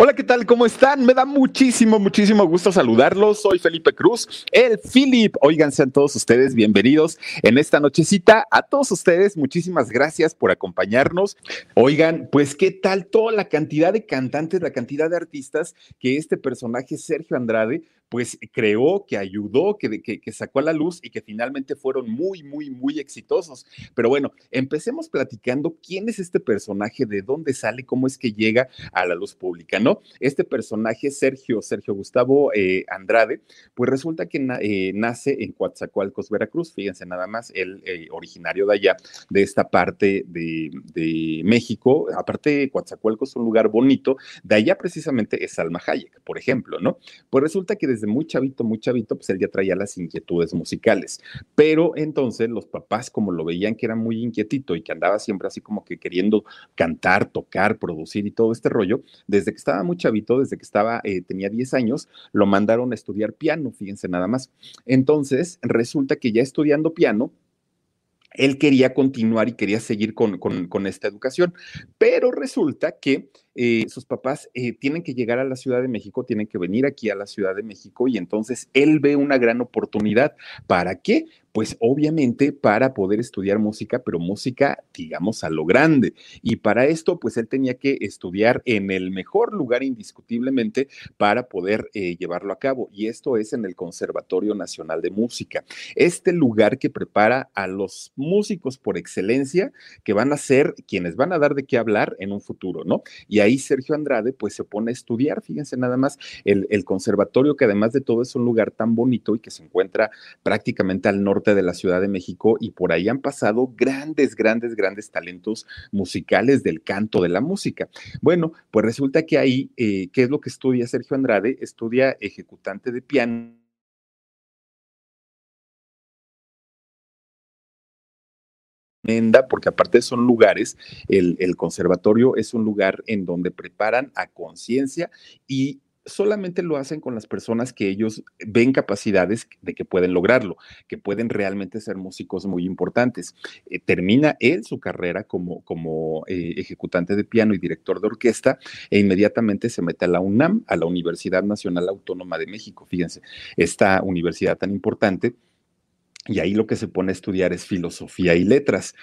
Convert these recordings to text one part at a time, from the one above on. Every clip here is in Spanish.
Hola, ¿qué tal? ¿Cómo están? Me da muchísimo, muchísimo gusto saludarlos. Soy Felipe Cruz, el Philip. Oigan, sean todos ustedes bienvenidos en esta nochecita. A todos ustedes, muchísimas gracias por acompañarnos. Oigan, pues, ¿qué tal toda la cantidad de cantantes, la cantidad de artistas que este personaje, Sergio Andrade, pues creó, que ayudó, que, que, sacó a la luz y que finalmente fueron muy, muy, muy exitosos. Pero bueno, empecemos platicando quién es este personaje, de dónde sale, cómo es que llega a la luz pública, ¿no? Este personaje, Sergio, Sergio Gustavo eh, Andrade, pues resulta que eh, nace en Coatzacoalcos, Veracruz, fíjense nada más, el eh, originario de allá, de esta parte de, de México, aparte Coatzacoalcos es un lugar bonito, de allá precisamente es Salma Hayek, por ejemplo, ¿no? Pues resulta que desde muy chavito, muy chavito, pues él ya traía las inquietudes musicales. Pero entonces los papás, como lo veían que era muy inquietito y que andaba siempre así como que queriendo cantar, tocar, producir y todo este rollo, desde que estaba muy chavito, desde que estaba, eh, tenía 10 años, lo mandaron a estudiar piano, fíjense nada más. Entonces, resulta que ya estudiando piano, él quería continuar y quería seguir con, con, esta educación, pero resulta que eh, sus papás eh, tienen que llegar a la Ciudad de México, tienen que venir aquí a la Ciudad de México y entonces él ve una gran oportunidad. ¿Para qué? Pues obviamente para poder estudiar música, pero música, digamos, a lo grande. Y para esto, pues él tenía que estudiar en el mejor lugar indiscutiblemente para poder eh, llevarlo a cabo. Y esto es en el Conservatorio Nacional de Música. Este lugar que prepara a los músicos por excelencia que van a ser quienes van a dar de qué hablar en un futuro, ¿no? Y ahí Sergio Andrade pues se pone a estudiar, fíjense nada más, el, el conservatorio que además de todo es un lugar tan bonito y que se encuentra prácticamente al norte de la Ciudad de México y por ahí han pasado grandes, grandes, grandes talentos musicales del canto, de la música. Bueno, pues resulta que ahí, eh, ¿qué es lo que estudia Sergio Andrade? Estudia ejecutante de piano porque aparte son lugares, el, el, conservatorio es un lugar en donde preparan a conciencia y solamente lo hacen con las personas que ellos ven capacidades de que pueden lograrlo, que pueden realmente ser músicos muy importantes. Eh, termina él su carrera como, como eh, ejecutante de piano y director de orquesta e inmediatamente se mete a la UNAM, a la Universidad Nacional Autónoma de México. Fíjense, esta universidad tan importante y ahí lo que se pone a estudiar es filosofía y letras.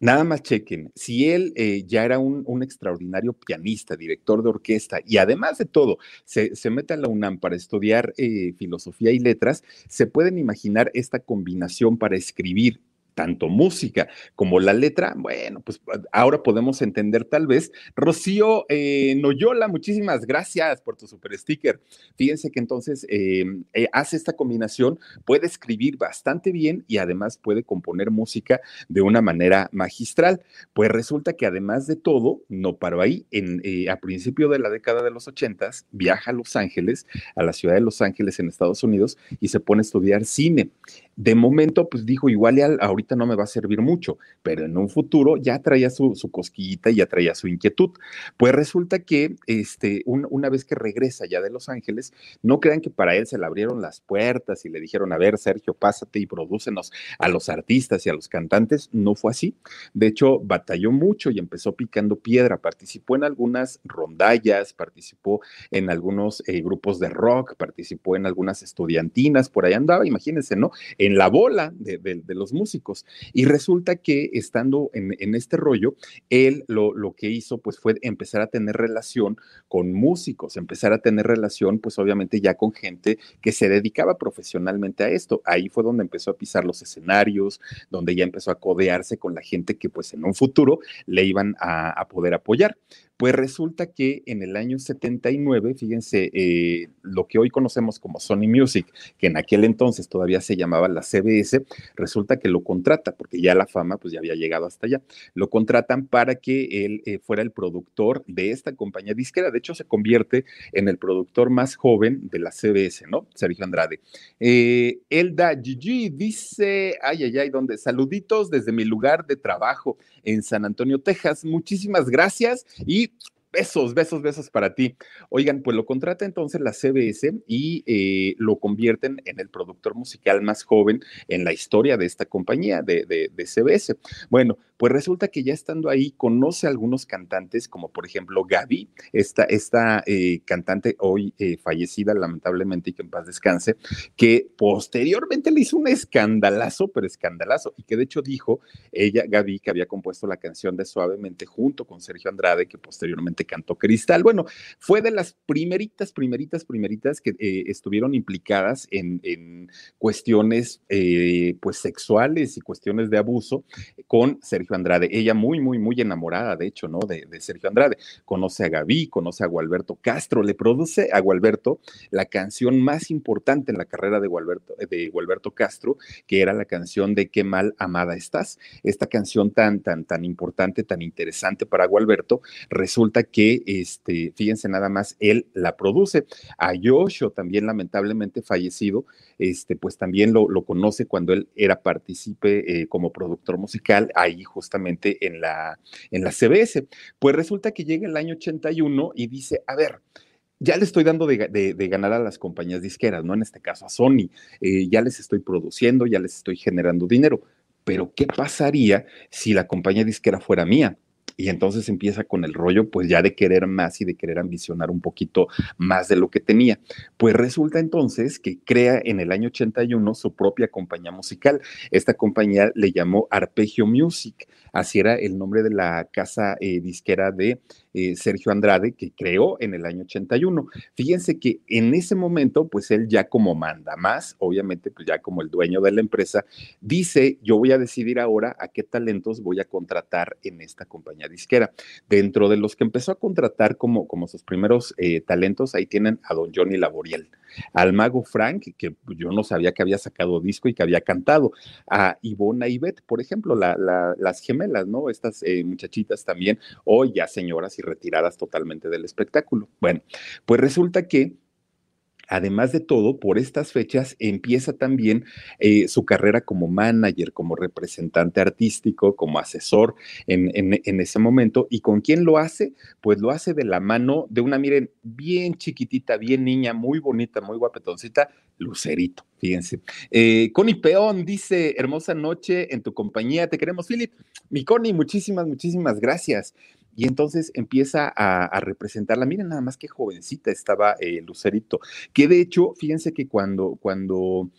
Nada más chequen, si él eh, ya era un, extraordinario pianista, director de orquesta, y además de todo, se, mete a la UNAM para estudiar eh, filosofía y letras, se pueden imaginar esta combinación para escribir tanto música como la letra, bueno, pues ahora podemos entender tal vez. Rocío eh, Noyola, muchísimas gracias por tu super sticker. Fíjense que entonces em, eh, hace esta combinación, puede escribir bastante bien y además puede componer música de una manera magistral. Pues resulta que además de todo, no paró ahí. En, eh, a principio de la década de los ochentas, viaja a Los Ángeles, a la ciudad de Los Ángeles en Estados Unidos y se pone a estudiar cine. De momento, pues dijo, igual ahorita no me va a servir mucho, pero en un futuro ya traía su, su cosquillita y ya traía su inquietud. Pues resulta que este, una vez que regresa ya de Los Ángeles, no crean que para él se le abrieron las puertas y le dijeron, a ver, Sergio, pásate y prodúcenos a los artistas y a los cantantes. No fue así. De hecho, batalló mucho y empezó picando piedra. Participó en algunas rondallas, participó en algunos eh, grupos de rock, participó en algunas estudiantinas, por ahí andaba, imagínense, ¿no? En la bola de, los músicos. Y resulta que estando en, este rollo, él lo, que hizo pues fue empezar a tener relación con músicos, empezar a tener relación pues obviamente ya con gente que se dedicaba profesionalmente a esto. Ahí fue donde empezó a pisar los escenarios, donde ya empezó a codearse con la gente que pues en un futuro le iban a poder apoyar. Pues resulta que en el año 79, fíjense, eh, lo que hoy conocemos como Sony Music, que en aquel entonces todavía se llamaba la CBS, resulta que lo contrata, porque ya la fama pues ya había llegado hasta allá, lo contratan para que él eh, fuera el productor de esta compañía disquera. De hecho, se convierte en el productor más joven de la CBS, ¿no? Sergio Andrade. Eh, Elda Gigi dice, ay, ay, ay, ¿dónde? Saluditos desde mi lugar de trabajo en San Antonio, Texas. Muchísimas gracias y eat Besos, besos, besos para ti. Oigan, pues lo contrata entonces la CBS y eh, lo convierten en el productor musical más joven en la historia de esta compañía de, de, CBS. Bueno, pues resulta que ya estando ahí conoce a algunos cantantes, como por ejemplo Gaby, esta, esta eh, cantante hoy eh, fallecida lamentablemente y que en paz descanse, que posteriormente le hizo un escandalazo, pero escandalazo, y que de hecho dijo ella, Gaby, que había compuesto la canción de Suavemente junto con Sergio Andrade, que posteriormente Canto Cristal. Bueno, fue de las primeritas, primeritas, primeritas que eh, estuvieron implicadas en, cuestiones eh, pues sexuales y cuestiones de abuso con Sergio Andrade. Ella muy, muy, muy enamorada, de hecho, ¿no? De, Sergio Andrade. Conoce a Gaby, conoce a Gualberto Castro, le produce a Gualberto la canción más importante en la carrera de Gualberto, de Gualberto Castro, que era la canción de Qué mal amada estás. Esta canción tan, tan, tan importante, tan interesante para Gualberto, resulta que, este, fíjense nada más, él la produce. A Yosho, también lamentablemente fallecido, este, pues también lo, conoce cuando él era partícipe eh, como productor musical ahí justamente en la, en la CBS. Pues resulta que llega el año 81 y dice, a ver, ya le estoy dando de, ganar a las compañías disqueras, ¿no? En este caso a Sony, eh, ya les estoy produciendo, ya les estoy generando dinero, pero ¿qué pasaría si la compañía disquera fuera mía? Y entonces empieza con el rollo pues ya de querer más y de querer ambicionar un poquito más de lo que tenía. Pues resulta entonces que crea en el año 81 su propia compañía musical. Esta compañía le llamó Arpegio Music, así era el nombre de la casa eh, disquera de eh, Sergio Andrade, que creó en el año 81. Fíjense que en ese momento, pues él ya como manda más, obviamente, pues ya como el dueño de la empresa, dice, yo voy a decidir ahora a qué talentos voy a contratar en esta compañía disquera. Dentro de los que empezó a contratar como, como sus primeros eh, talentos, ahí tienen a don Johnny Laboriel al mago Frank, que yo no sabía que había sacado disco y que había cantado, a Ivona Beth, por ejemplo, las gemelas, ¿no? Estas eh, muchachitas también, hoy ya señoras y retiradas totalmente del espectáculo. Bueno, pues resulta que Además de todo, por estas fechas empieza también eh, su carrera como manager, como representante artístico, como asesor en, ese momento. ¿Y con quién lo hace? Pues lo hace de la mano de una, miren, bien chiquitita, bien niña, muy bonita, muy guapetoncita, Lucerito, fíjense. Eh, Connie Peón dice, hermosa noche en tu compañía, te queremos, Philip. Mi Connie, muchísimas, muchísimas gracias y entonces empieza a, representarla. Miren nada más qué jovencita estaba eh, Lucerito, que de hecho, fíjense que cuando, cuando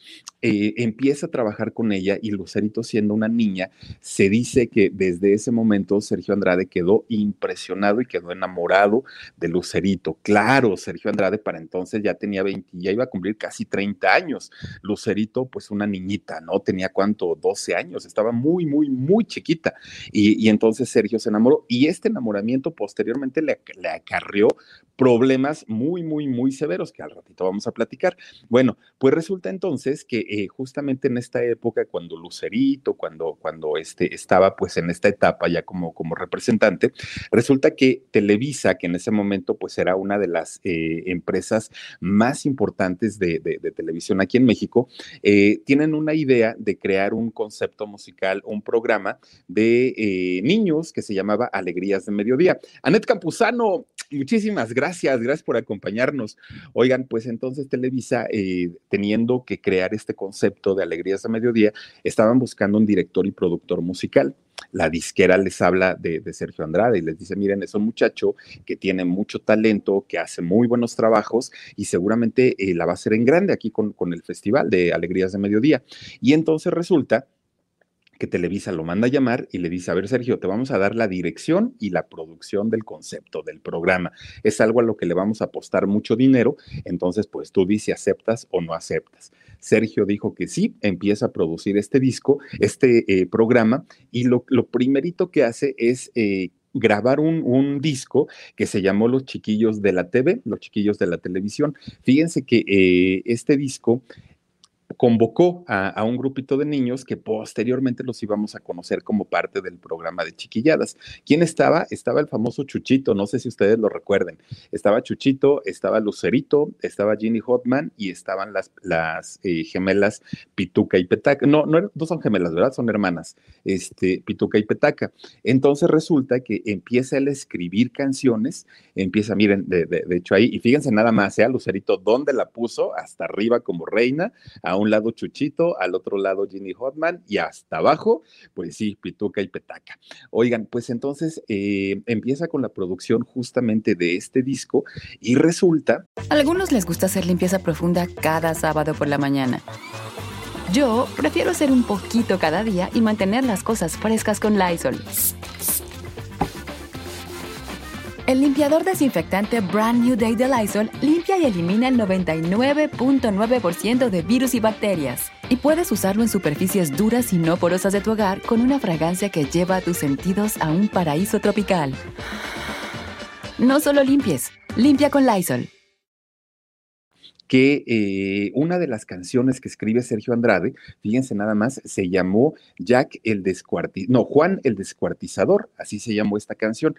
eh, empieza a trabajar con ella y Lucerito siendo una niña, se dice que desde ese momento Sergio Andrade quedó impresionado y quedó enamorado de Lucerito. Claro, Sergio Andrade para entonces ya tenía 20, ya iba a cumplir casi 30 años. Lucerito, pues una niñita, ¿no? Tenía cuánto, 12 años, estaba muy, muy, muy chiquita. Y, entonces Sergio se enamoró y este enamoramiento posteriormente le, le acarrió problemas muy, muy, muy severos que al ratito vamos a platicar. Bueno, pues resulta entonces que eh, justamente en esta época, cuando Lucerito, cuando, cuando este, estaba pues en esta etapa ya como, como representante, resulta que Televisa, que en ese momento pues era una de las eh, empresas más importantes de, televisión aquí en México, eh, tienen una idea de crear un concepto musical, un programa de niños que se llamaba Alegrías de Mediodía. Anet Campuzano, muchísimas gracias gracias, por acompañarnos. Oigan, pues entonces Televisa, eh, teniendo que crear este concepto de Alegrías a Mediodía, estaban buscando un director y productor musical. la disquera les habla de, Sergio Andrade y les dice, miren, es un muchacho que tiene mucho talento, que hace muy buenos trabajos y seguramente eh, la va a hacer en grande aquí con, con el Festival de Alegrías de Mediodía. Y entonces resulta que Televisa lo manda a llamar y le dice, a ver Sergio, te vamos a dar la dirección y la producción del concepto del programa. Es algo a lo que le vamos a apostar mucho dinero, entonces pues tú dices si aceptas o no aceptas. Sergio dijo que sí, empieza a producir este disco, este eh, programa, y lo, primerito que hace es... Eh, grabar un, disco que se llamó Los Chiquillos de la TV, Los Chiquillos de la Televisión. Fíjense que eh, este disco convocó a, un grupito de niños que posteriormente los íbamos a conocer como parte del programa de chiquilladas. ¿Quién estaba? Estaba el famoso Chuchito, no sé si ustedes lo recuerden. Estaba Chuchito, estaba Lucerito, estaba Ginny Hotman y estaban las, las eh, gemelas Pituca y Petaca. No, no, no son gemelas, ¿verdad? Son hermanas, este, Pituca y Petaca. Entonces resulta que empieza él a escribir canciones, empieza, miren, de, de, hecho ahí, y fíjense nada más, ¿eh? Lucerito, ¿dónde la puso? Hasta arriba como reina, a un lado Chuchito, al otro lado Ginny Hotman y hasta abajo, pues sí, Pituca y Petaca. Oigan, pues entonces eh, empieza con la producción justamente de este disco y resulta... A algunos les gusta hacer limpieza profunda cada sábado por la mañana. Yo prefiero hacer un poquito cada día y mantener las cosas frescas con Lysol. El limpiador desinfectante Brand New Day de Lysol limpia y elimina el 99.9% de virus y bacterias. Y puedes usarlo en superficies duras y no porosas de tu hogar con una fragancia que lleva a tus sentidos a un paraíso tropical. No solo limpies, limpia con Lysol que eh, una de las canciones que escribe Sergio Andrade, fíjense nada más, se llamó Jack el Descuartizador, no, Juan el Descuartizador, así se llamó esta canción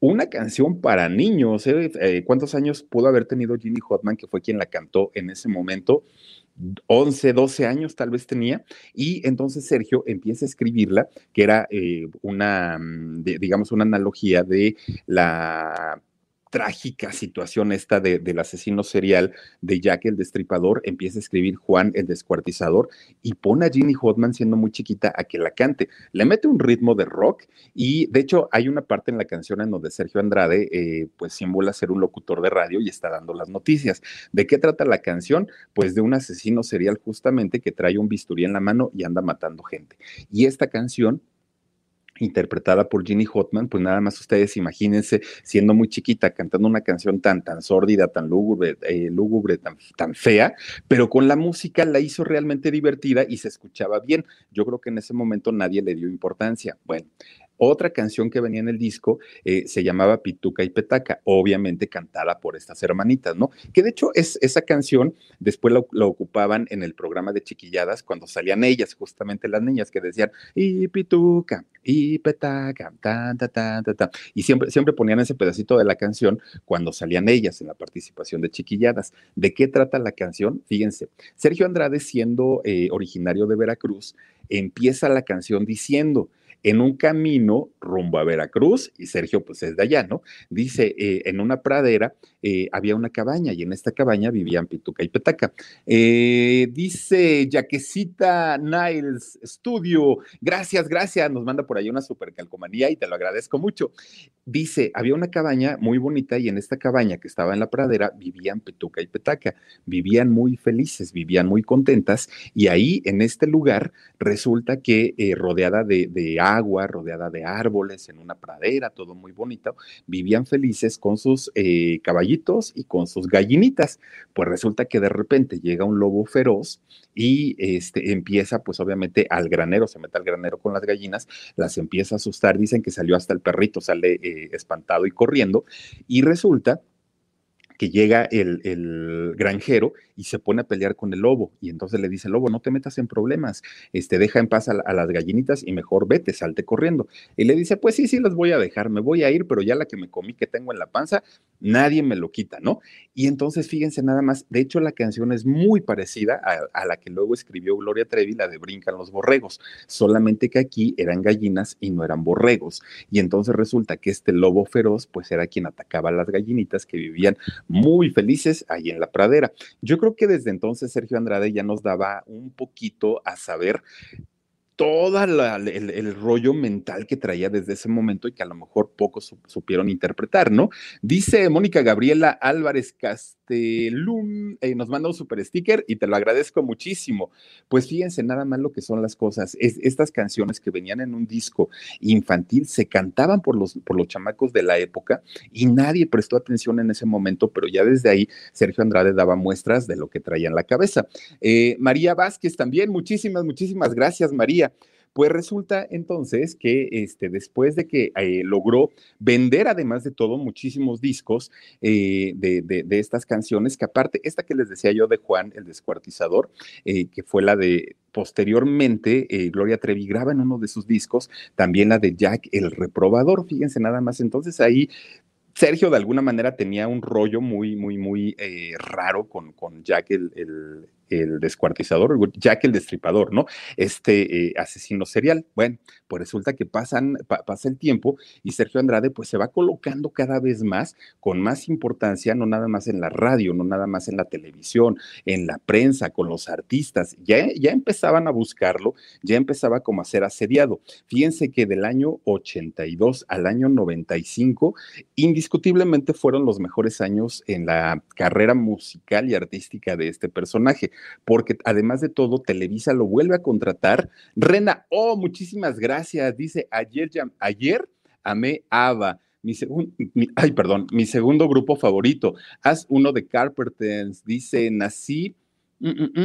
una canción para niños. ¿eh? Eh, cuántos años pudo haber tenido Ginny Hotman, que fue quien la cantó en ese momento? 11, 12 años tal vez tenía, y entonces Sergio empieza a escribirla, que era eh, una, mm, digamos, una analogía de la trágica situación esta del asesino serial de Jack el Destripador, empieza a escribir Juan el Descuartizador y pone a Ginny Hodman siendo muy chiquita a que la cante. Le mete un ritmo de rock y de hecho hay una parte en la canción en donde Sergio Andrade eh, pues simula ser un locutor de radio y está dando las noticias. ¿De qué trata la canción? Pues de un asesino serial justamente que trae un bisturí en la mano y anda matando gente. Y esta canción interpretada por Ginny Hotman, pues nada más ustedes imagínense siendo muy chiquita cantando una canción tan, tan sórdida, tan lúgubre, eh, lúgubre tan, tan fea, pero con la música la hizo realmente divertida y se escuchaba bien. Yo creo que en ese momento nadie le dio importancia. Bueno, otra canción que venía en el disco eh, se llamaba Pituca y Petaca, obviamente cantada por estas hermanitas, ¿no? Que de hecho es, esa canción después la, ocupaban en el programa de chiquilladas cuando salían ellas, justamente las niñas que decían, y Pituca, y Petaca, ta, ta, ta, ta, ta. Y siempre, siempre ponían ese pedacito de la canción cuando salían ellas en la participación de chiquilladas. ¿De qué trata la canción? Fíjense, Sergio Andrade, siendo eh, originario de Veracruz, empieza la canción diciendo, en un camino rumbo a Veracruz, y Sergio pues es de allá, ¿no? Dice, eh, en una pradera eh, había una cabaña y en esta cabaña vivían Pituca y Petaca. Eh, dice Yaquecita Niles Studio, gracias, gracias, nos manda por ahí una super calcomanía y te lo agradezco mucho. Dice, había una cabaña muy bonita y en esta cabaña que estaba en la pradera vivían Pituca y Petaca, vivían muy felices, vivían muy contentas y ahí en este lugar resulta que rodeada de, de agua, rodeada de árboles, en una pradera, todo muy bonito, vivían felices con sus eh, caballitos y con sus gallinitas. Pues resulta que de repente llega un lobo feroz y este, empieza, pues obviamente, al granero, se mete al granero con las gallinas, las empieza a asustar, dicen que salió hasta el perrito, sale eh, espantado y corriendo, y resulta que llega el, el, granjero y se pone a pelear con el lobo. Y entonces le dice, lobo, no te metas en problemas, este, deja en paz a, las gallinitas y mejor vete, salte corriendo. Y le dice, pues sí, sí, las voy a dejar, me voy a ir, pero ya la que me comí que tengo en la panza, nadie me lo quita, ¿no? Y entonces fíjense nada más, de hecho la canción es muy parecida a, la que luego escribió Gloria Trevi, la de Brincan los borregos, solamente que aquí eran gallinas y no eran borregos. Y entonces resulta que este lobo feroz, pues era quien atacaba a las gallinitas que vivían muy felices ahí en la pradera. Yo creo que desde entonces Sergio Andrade ya nos daba un poquito a saber todo el, rollo mental que traía desde ese momento y que a lo mejor pocos supieron interpretar, ¿no? Dice Mónica Gabriela Álvarez Castelum, eh, nos manda un super sticker y te lo agradezco muchísimo. Pues fíjense nada más lo que son las cosas. estas canciones que venían en un disco infantil se cantaban por los, por los chamacos de la época y nadie prestó atención en ese momento, pero ya desde ahí Sergio Andrade daba muestras de lo que traía en la cabeza. Eh, María Vázquez también, muchísimas, muchísimas gracias, María. Pues resulta entonces que este, después de que eh, logró vender, además de todo, muchísimos discos eh, de, estas canciones, que aparte, esta que les decía yo de Juan, el descuartizador, eh, que fue la de posteriormente, Gloria Trevi graba en uno de sus discos también la de Jack el reprobador, fíjense nada más, entonces ahí Sergio de alguna manera tenía un rollo muy, muy, muy raro con, con Jack el descuartizador, Jack el destripador, ¿no? Este eh, asesino serial. Bueno, pues resulta que pasan, pasa el tiempo y Sergio Andrade pues se va colocando cada vez más con más importancia, no nada más en la radio, no nada más en la televisión, en la prensa, con los artistas. Ya, ya empezaban a buscarlo, ya empezaba como a ser asediado. Fíjense que del año 82 al año 95, indiscutiblemente fueron los mejores años en la carrera musical y artística de este personaje porque además de todo, Televisa lo vuelve a contratar. Rena, oh, muchísimas gracias. Dice, ayer, ayer amé Ava. Mi segundo, ay, perdón, mi segundo grupo favorito. Haz uno de Carpenters. Dice, nací mm, mm,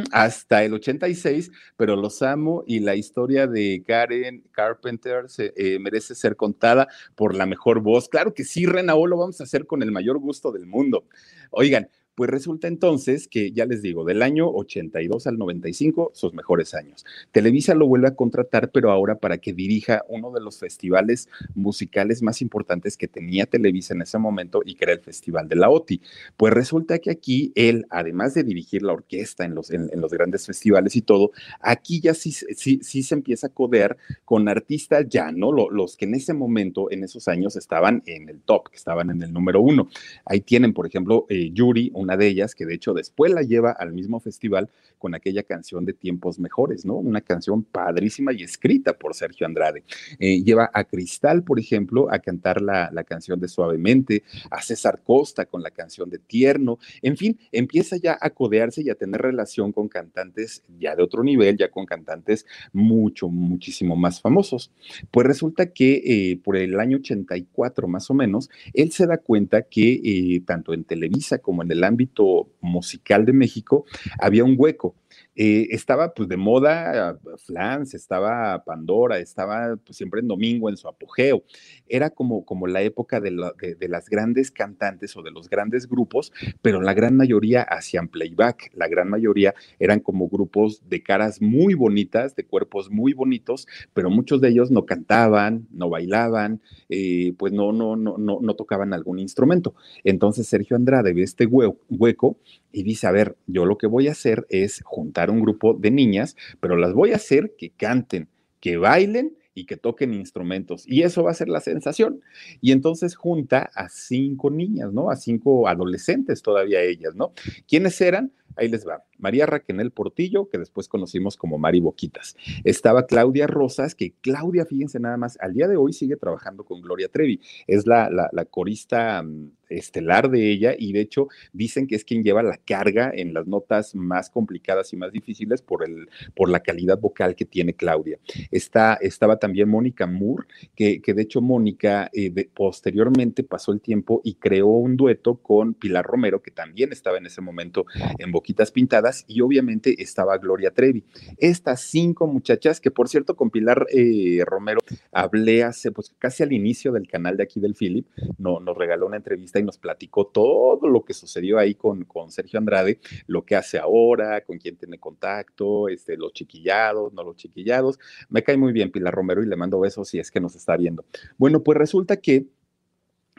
mm, hasta el 86, pero los amo y la historia de Karen Carpenter eh, merece ser contada por la mejor voz. Claro que sí, Rena, lo vamos a hacer con el mayor gusto del mundo. Oigan, pues resulta entonces que, ya les digo, del año 82 al 95, sus mejores años. Televisa lo vuelve a contratar, pero ahora para que dirija uno de los festivales musicales más importantes que tenía Televisa en ese momento y que era el Festival de la OTI. Pues resulta que aquí él, además de dirigir la orquesta en los, grandes festivales y todo, aquí ya sí, se empieza a codear con artistas ya, ¿no? Los que en ese momento, en esos años, estaban en el top, que estaban en el número uno. Ahí tienen, por ejemplo, eh, Yuri, un una de ellas, que de hecho después la lleva al mismo festival con aquella canción de Tiempos Mejores, ¿no? Una canción padrísima y escrita por Sergio Andrade. Eh, lleva a Cristal, por ejemplo, a cantar la, la canción de Suavemente, a César Costa con la canción de Tierno, en fin, empieza ya a codearse y a tener relación con cantantes ya de otro nivel, ya con cantantes mucho, muchísimo más famosos. Pues resulta que eh, por el año 84 más o menos, él se da cuenta que eh, tanto en Televisa como en el ámbito ámbito musical de México había un hueco. Eh, estaba pues de moda Flans, estaba Pandora, estaba pues, siempre en domingo en su apogeo. Era como, como la época de, las grandes cantantes o de los grandes grupos, pero la gran mayoría hacían playback, la gran mayoría eran como grupos de caras muy bonitas, de cuerpos muy bonitos, pero muchos de ellos no cantaban, no bailaban, eh, pues no, no, no, no, no tocaban algún instrumento. Entonces Sergio Andrade ve este hueco y dice, a ver, yo lo que voy a hacer es juntar un grupo de niñas, pero las voy a hacer que canten, que bailen y que toquen instrumentos. Y eso va a ser la sensación. Y entonces junta a cinco niñas, ¿no? A cinco adolescentes todavía ellas, ¿no? ¿Quiénes eran? Ahí les va. María Raquenel Portillo, que después conocimos como Mari Boquitas. Estaba Claudia Rosas, que Claudia, fíjense nada más, al día de hoy sigue trabajando con Gloria Trevi. Es la, la, corista mm, estelar de ella y de hecho dicen que es quien lleva la carga en las notas más complicadas y más difíciles por, el, por la calidad vocal que tiene Claudia. Está, estaba también Mónica Moore, que, que de hecho Mónica eh, posteriormente pasó el tiempo y creó un dueto con Pilar Romero, que también estaba en ese momento en Boquitas Pintadas y obviamente estaba Gloria Trevi. Estas cinco muchachas, que por cierto con Pilar eh, Romero hablé hace pues casi al inicio del canal de aquí del Philip, no, nos regaló una entrevista y nos platicó todo lo que sucedió ahí con, con Sergio Andrade, lo que hace ahora, con quién tiene contacto, este, los chiquillados, no los chiquillados. Me cae muy bien Pilar Romero y le mando besos si es que nos está viendo. Bueno, pues resulta que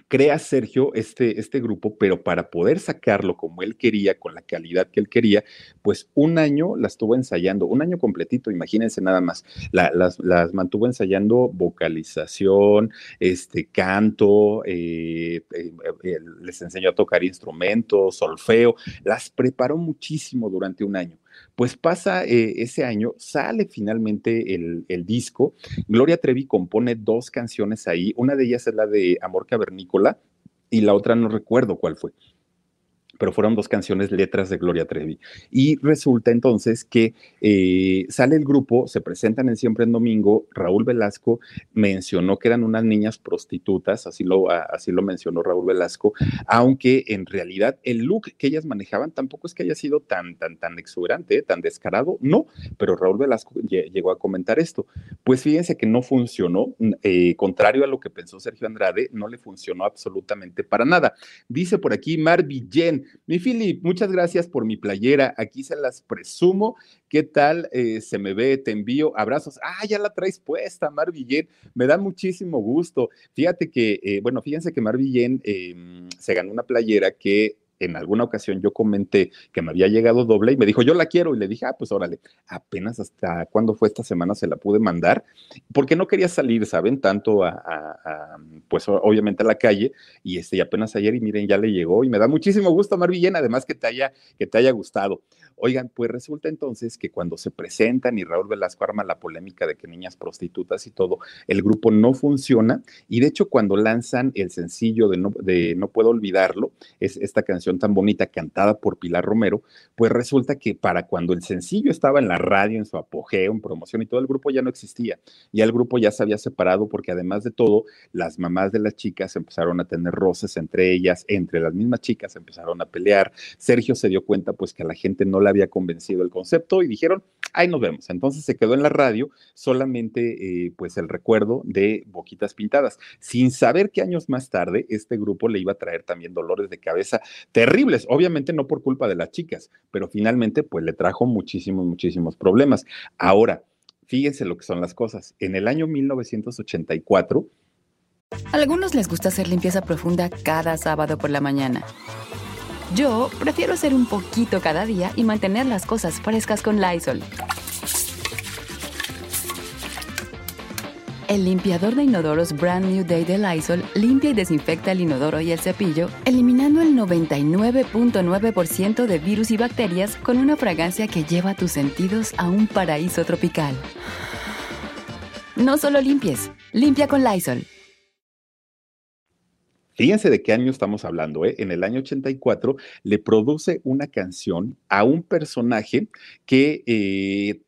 crea Sergio este, este grupo, pero para poder sacarlo como él quería, con la calidad que él quería, pues un año las estuvo ensayando, un año completito, imagínense nada más, las, las, mantuvo ensayando vocalización, este, canto, eh, eh, eh, les enseñó a tocar instrumentos, solfeo, las preparó muchísimo durante un año Pues pasa eh, ese año, sale finalmente el, el, disco. Gloria Trevi compone dos canciones ahí. Una de ellas es la de Amor Cavernícola y la otra no recuerdo cuál fue pero fueron dos canciones letras de Gloria Trevi. Y resulta entonces que eh, sale el grupo, se presentan en Siempre en Domingo, Raúl Velasco mencionó que eran unas niñas prostitutas, así lo, así lo mencionó Raúl Velasco, aunque en realidad el look que ellas manejaban tampoco es que haya sido tan, tan, tan exuberante, tan descarado, no, pero Raúl Velasco llegó a comentar esto. Pues fíjense que no funcionó, eh, contrario a lo que pensó Sergio Andrade, no le funcionó absolutamente para nada. Dice por aquí Mar Villén, mi Philip, muchas gracias por mi playera. Aquí se las presumo. ¿Qué tal? Eh, se me ve, te envío abrazos. Ah, ya la traes puesta, Mar Villén. Me da muchísimo gusto. Fíjate que, eh, bueno, fíjense que Mar Villén em, se ganó una playera que en alguna ocasión yo comenté que me había llegado doble y me dijo, yo la quiero. Y le dije, ah, pues órale, apenas hasta cuando fue esta semana se la pude mandar, porque no quería salir, ¿saben? Tanto a, pues obviamente a la calle. Y este, apenas ayer, y miren, ya le llegó. Y me da muchísimo gusto, Mar Villena, además que te haya, que te haya gustado. Oigan, pues resulta entonces que cuando se presentan y Raúl Velasco arma la polémica de que niñas prostitutas y todo, el grupo no funciona. Y de hecho, cuando lanzan el sencillo de No, de no Puedo Olvidarlo, es esta canción tan bonita cantada por Pilar Romero, pues resulta que para cuando el sencillo estaba en la radio, en su apogeo, en promoción y todo, el grupo ya no existía. Ya el grupo ya se había separado porque además de todo, las mamás de las chicas empezaron a tener roces entre ellas, entre las mismas chicas empezaron a pelear. Sergio se dio cuenta pues que a la gente no había convencido el concepto y dijeron, ahí nos vemos. Entonces se quedó en la radio solamente eh, pues el recuerdo de Boquitas Pintadas, sin saber que años más tarde este grupo le iba a traer también dolores de cabeza terribles, obviamente no por culpa de las chicas, pero finalmente pues le trajo muchísimos, muchísimos problemas. Ahora, fíjense lo que son las cosas. En el año 1984, a algunos les gusta hacer limpieza profunda cada sábado por la mañana. Yo prefiero hacer un poquito cada día y mantener las cosas frescas con Lysol. El limpiador de inodoros Brand New Day de Lysol limpia y desinfecta el inodoro y el cepillo, eliminando el 99.9% de virus y bacterias con una fragancia que lleva tus sentidos a un paraíso tropical. No solo limpies, limpia con Lysol. Fíjense de qué año estamos hablando, ¿eh? En el año 84 le produce una canción a un personaje que eh,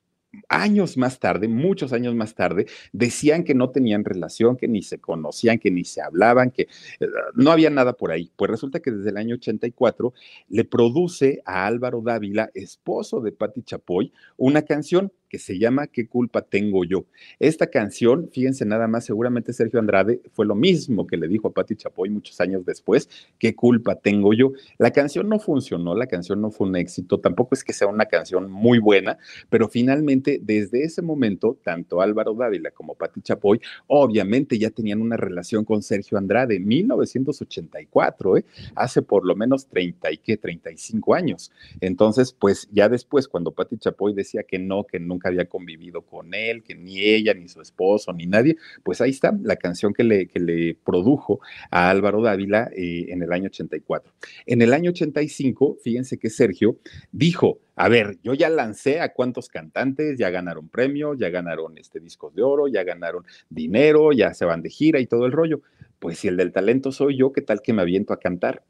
años más tarde, muchos años más tarde, decían que no tenían relación, que ni se conocían, que ni se hablaban, que eh, no había nada por ahí. Pues resulta que desde el año 84 le produce a Álvaro Dávila, esposo de Patti Chapoy, una canción que se llama ¿Qué culpa tengo yo? Esta canción, fíjense nada más, seguramente Sergio Andrade fue lo mismo que le dijo a Patti Chapoy muchos años después, ¿qué culpa tengo yo? La canción no funcionó, la canción no fue un éxito, tampoco es que sea una canción muy buena, pero finalmente desde ese momento, tanto Álvaro Dávila como Patti Chapoy, obviamente ya tenían una relación con Sergio Andrade, 1984, ¿eh? hace por lo menos 30 y qué, 35 años. Entonces, pues ya después, cuando Patti Chapoy decía que no, que nunca había convivido con él, que ni ella, ni su esposo, ni nadie, pues ahí está la canción que le, que le produjo a Álvaro Dávila eh, en el año 84. En el año 85, fíjense que Sergio dijo, a ver, yo ya lancé a cuántos cantantes, ya ganaron premios, ya ganaron este discos de oro, ya ganaron dinero, ya se van de gira y todo el rollo. Pues si el del talento soy yo, ¿qué tal que me aviento a cantar?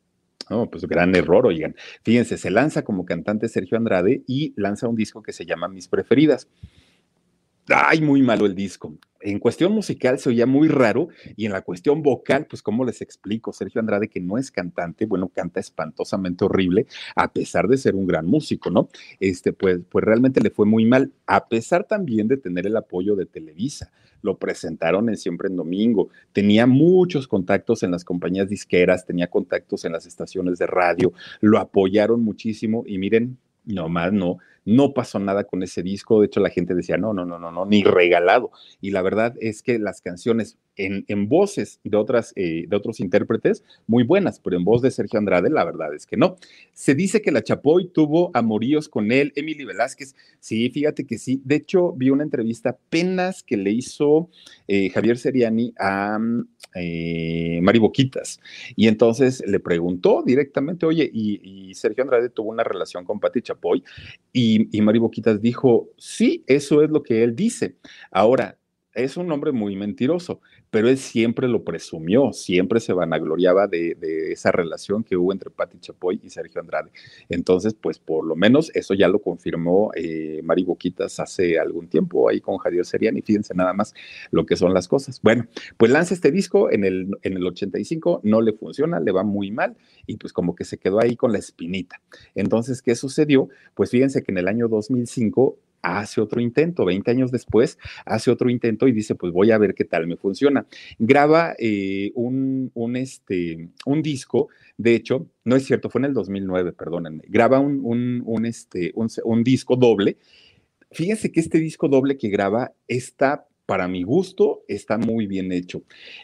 No, pues gran error, oigan. Fíjense, se lanza como cantante Sergio Andrade y lanza un disco que se llama Mis Preferidas. Ay, muy malo el disco. En cuestión musical se oía muy raro y en la cuestión vocal, pues cómo les explico, Sergio Andrade que no es cantante, bueno, canta espantosamente horrible, a pesar de ser un gran músico, ¿no? Este, pues, pues realmente le fue muy mal, a pesar también de tener el apoyo de Televisa. Lo presentaron en Siempre en Domingo, tenía muchos contactos en las compañías disqueras, tenía contactos en las estaciones de radio, lo apoyaron muchísimo y miren, nomás no, no pasó nada con ese disco. De hecho, la gente decía, no, no, no, no, no, ni regalado. Y la verdad es que las canciones en, voces de, otras, eh, de otros intérpretes muy buenas, pero en voz de Sergio Andrade, la verdad es que no. Se dice que la Chapoy tuvo amoríos con él, Emily Velázquez. Sí, fíjate que sí. De hecho, vi una entrevista apenas que le hizo eh, Javier Seriani a eh, Mari Boquitas. Y entonces le preguntó directamente, oye, y, Sergio Andrade tuvo una relación con Pati Chapoy. Y, y Mari Boquitas dijo, sí, eso es lo que él dice. Ahora, es un hombre muy mentiroso, pero él siempre lo presumió, siempre se vanagloriaba de, esa relación que hubo entre Patti Chapoy y Sergio Andrade. Entonces, pues por lo menos eso ya lo confirmó eh, Mari Boquitas hace algún tiempo ahí con Javier Seriani. Fíjense nada más lo que son las cosas. Bueno, pues lanza este disco en el, en el 85, no le funciona, le va muy mal y pues como que se quedó ahí con la espinita. Entonces, ¿qué sucedió? Pues fíjense que en el año 2005 hace otro intento, 20 años después, hace otro intento y dice, pues voy a ver qué tal me funciona. Graba eh, un, un, este, un disco, de hecho, no es cierto, fue en el 2009, perdónenme, graba un, un, un este, un disco doble. Fíjense que este disco doble que graba está para mi gusto, está muy bien hecho.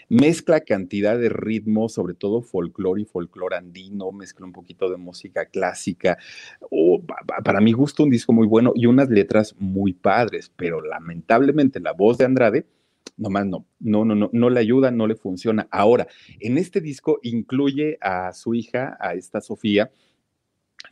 Mezcla cantidad de ritmos, sobre todo folclore y folclore andino, mezcla un poquito de música clásica. Oh, para mi gusto, un disco muy bueno y unas letras muy padres, pero lamentablemente la voz de Andrade nomás no, no, no, no, no le ayuda, no le funciona. Ahora, en este disco incluye a su hija, a esta Sofía,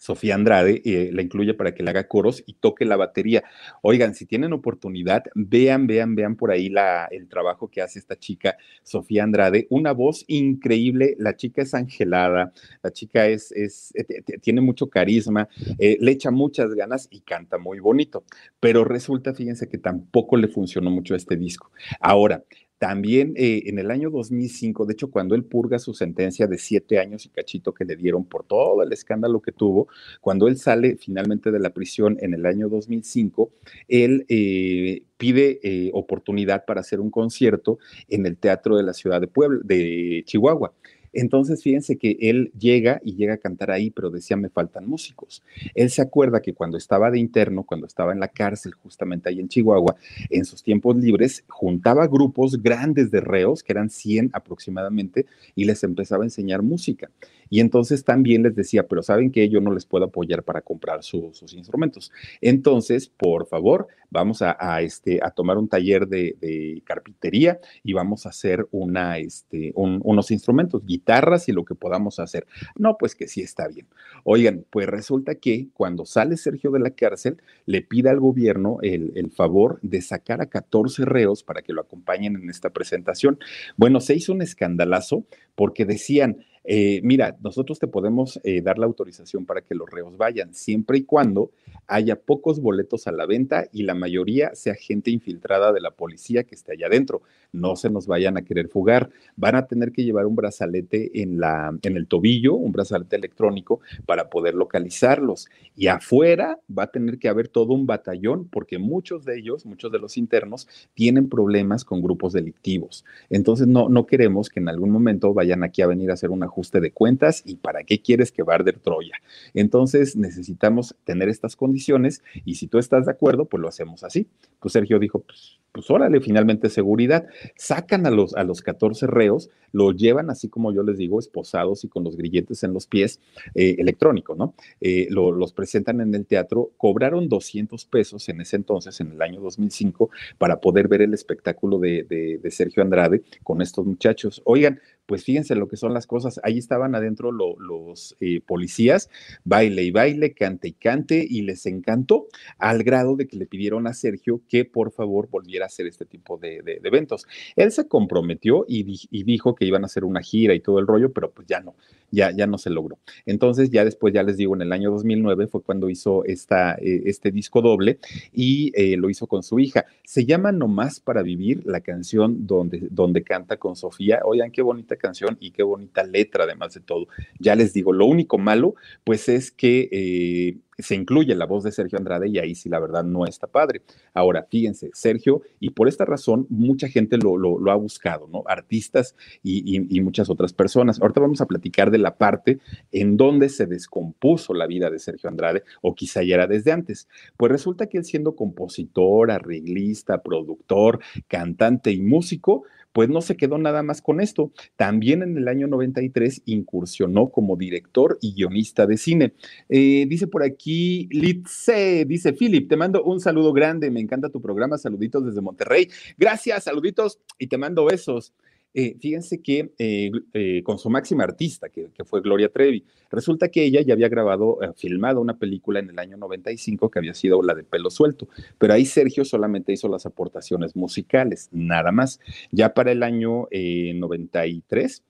Sofía Andrade eh, la incluye para que le haga coros y toque la batería. Oigan, si tienen oportunidad, vean, vean, vean por ahí la, el trabajo que hace esta chica, Sofía Andrade. Una voz increíble, la chica es angelada, la chica es, es eh, tiene mucho carisma, eh, le echa muchas ganas y canta muy bonito. Pero resulta, fíjense que tampoco le funcionó mucho este disco. Ahora, también eh, en el año 2005, de hecho, cuando él purga su sentencia de siete años y cachito que le dieron por todo el escándalo que tuvo, cuando él sale finalmente de la prisión en el año 2005, él eh, pide eh, oportunidad para hacer un concierto en el Teatro de la Ciudad de Puebla, de Chihuahua. Entonces, fíjense que él llega y llega a cantar ahí, pero decía, me faltan músicos. Él se acuerda que cuando estaba de interno, cuando estaba en la cárcel, justamente ahí en Chihuahua, en sus tiempos libres, juntaba grupos grandes de reos, que eran 100 aproximadamente, y les empezaba a enseñar música. Y entonces también les decía, pero saben que yo no les puedo apoyar para comprar sus instrumentos. Entonces, por favor, vamos a, este, a tomar un taller de, carpintería y vamos a hacer una, este, unos instrumentos, guitarras y lo que podamos hacer. No, pues que sí está bien. Oigan, pues resulta que cuando sale Sergio de la cárcel, le pide al gobierno el, el favor de sacar a 14 reos para que lo acompañen en esta presentación. Bueno, se hizo un escandalazo porque decían, eh, mira, nosotros te podemos eh, dar la autorización para que los reos vayan, siempre y cuando haya pocos boletos a la venta y la mayoría sea gente infiltrada de la policía que esté allá adentro. No se nos vayan a querer fugar. Van a tener que llevar un brazalete en, la, en el tobillo, un brazalete electrónico para poder localizarlos. Y afuera va a tener que haber todo un batallón porque muchos de ellos, muchos de los internos, tienen problemas con grupos delictivos. Entonces no, no queremos que en algún momento vayan aquí a venir a hacer una ajuste de cuentas y para qué quieres que Barder Troya. Entonces necesitamos tener estas condiciones y si tú estás de acuerdo, pues lo hacemos así. Pues Sergio dijo, pues pues órale, finalmente seguridad. Sacan a los, a los 14 reos, los llevan así como yo les digo, esposados y con los grilletes en los pies, eh, electrónico, ¿no? Eh, los presentan en el teatro, cobraron 200 pesos en ese entonces, en el año 2005, para poder ver el espectáculo de, de Sergio Andrade con estos muchachos. Oigan, pues fíjense lo que son las cosas. Ahí estaban adentro los eh, policías, baile y baile, cante y cante, y les encantó al grado de que le pidieron a Sergio que por favor volviera a hacer este tipo de, eventos. Él se comprometió y, dijo que iban a hacer una gira y todo el rollo, pero pues ya no, ya, ya no se logró. Entonces, ya después, ya les digo, en el año 2009 fue cuando hizo esta, eh, este disco doble y eh, lo hizo con su hija. Se llama Nomás para Vivir, la canción donde, donde canta con Sofía. Oigan, qué bonita canción y qué bonita letra, además de todo. Ya les digo, lo único malo, pues es que eh, se incluye la voz de Sergio Andrade y ahí sí la verdad no está padre. Ahora, fíjense, Sergio, y por esta razón mucha gente lo, ha buscado, ¿no? Artistas y, y, muchas otras personas. Ahorita vamos a platicar de la parte en donde se descompuso la vida de Sergio Andrade, o quizá ya era desde antes. Pues resulta que él siendo compositor, arreglista, productor, cantante y músico, pues no se quedó nada más con esto. También en el año 93 incursionó como director y guionista de cine. Eh, dice por aquí Litze, dice Philip, te mando un saludo grande, me encanta tu programa, saluditos desde Monterrey. Gracias, saluditos y te mando besos. Eh, fíjense que eh, eh, con su máxima artista, que, fue Gloria Trevi, resulta que ella ya había grabado, filmado una película en el año 95 que había sido la de pelo suelto, pero ahí Sergio solamente hizo las aportaciones musicales, nada más. Ya para el año 93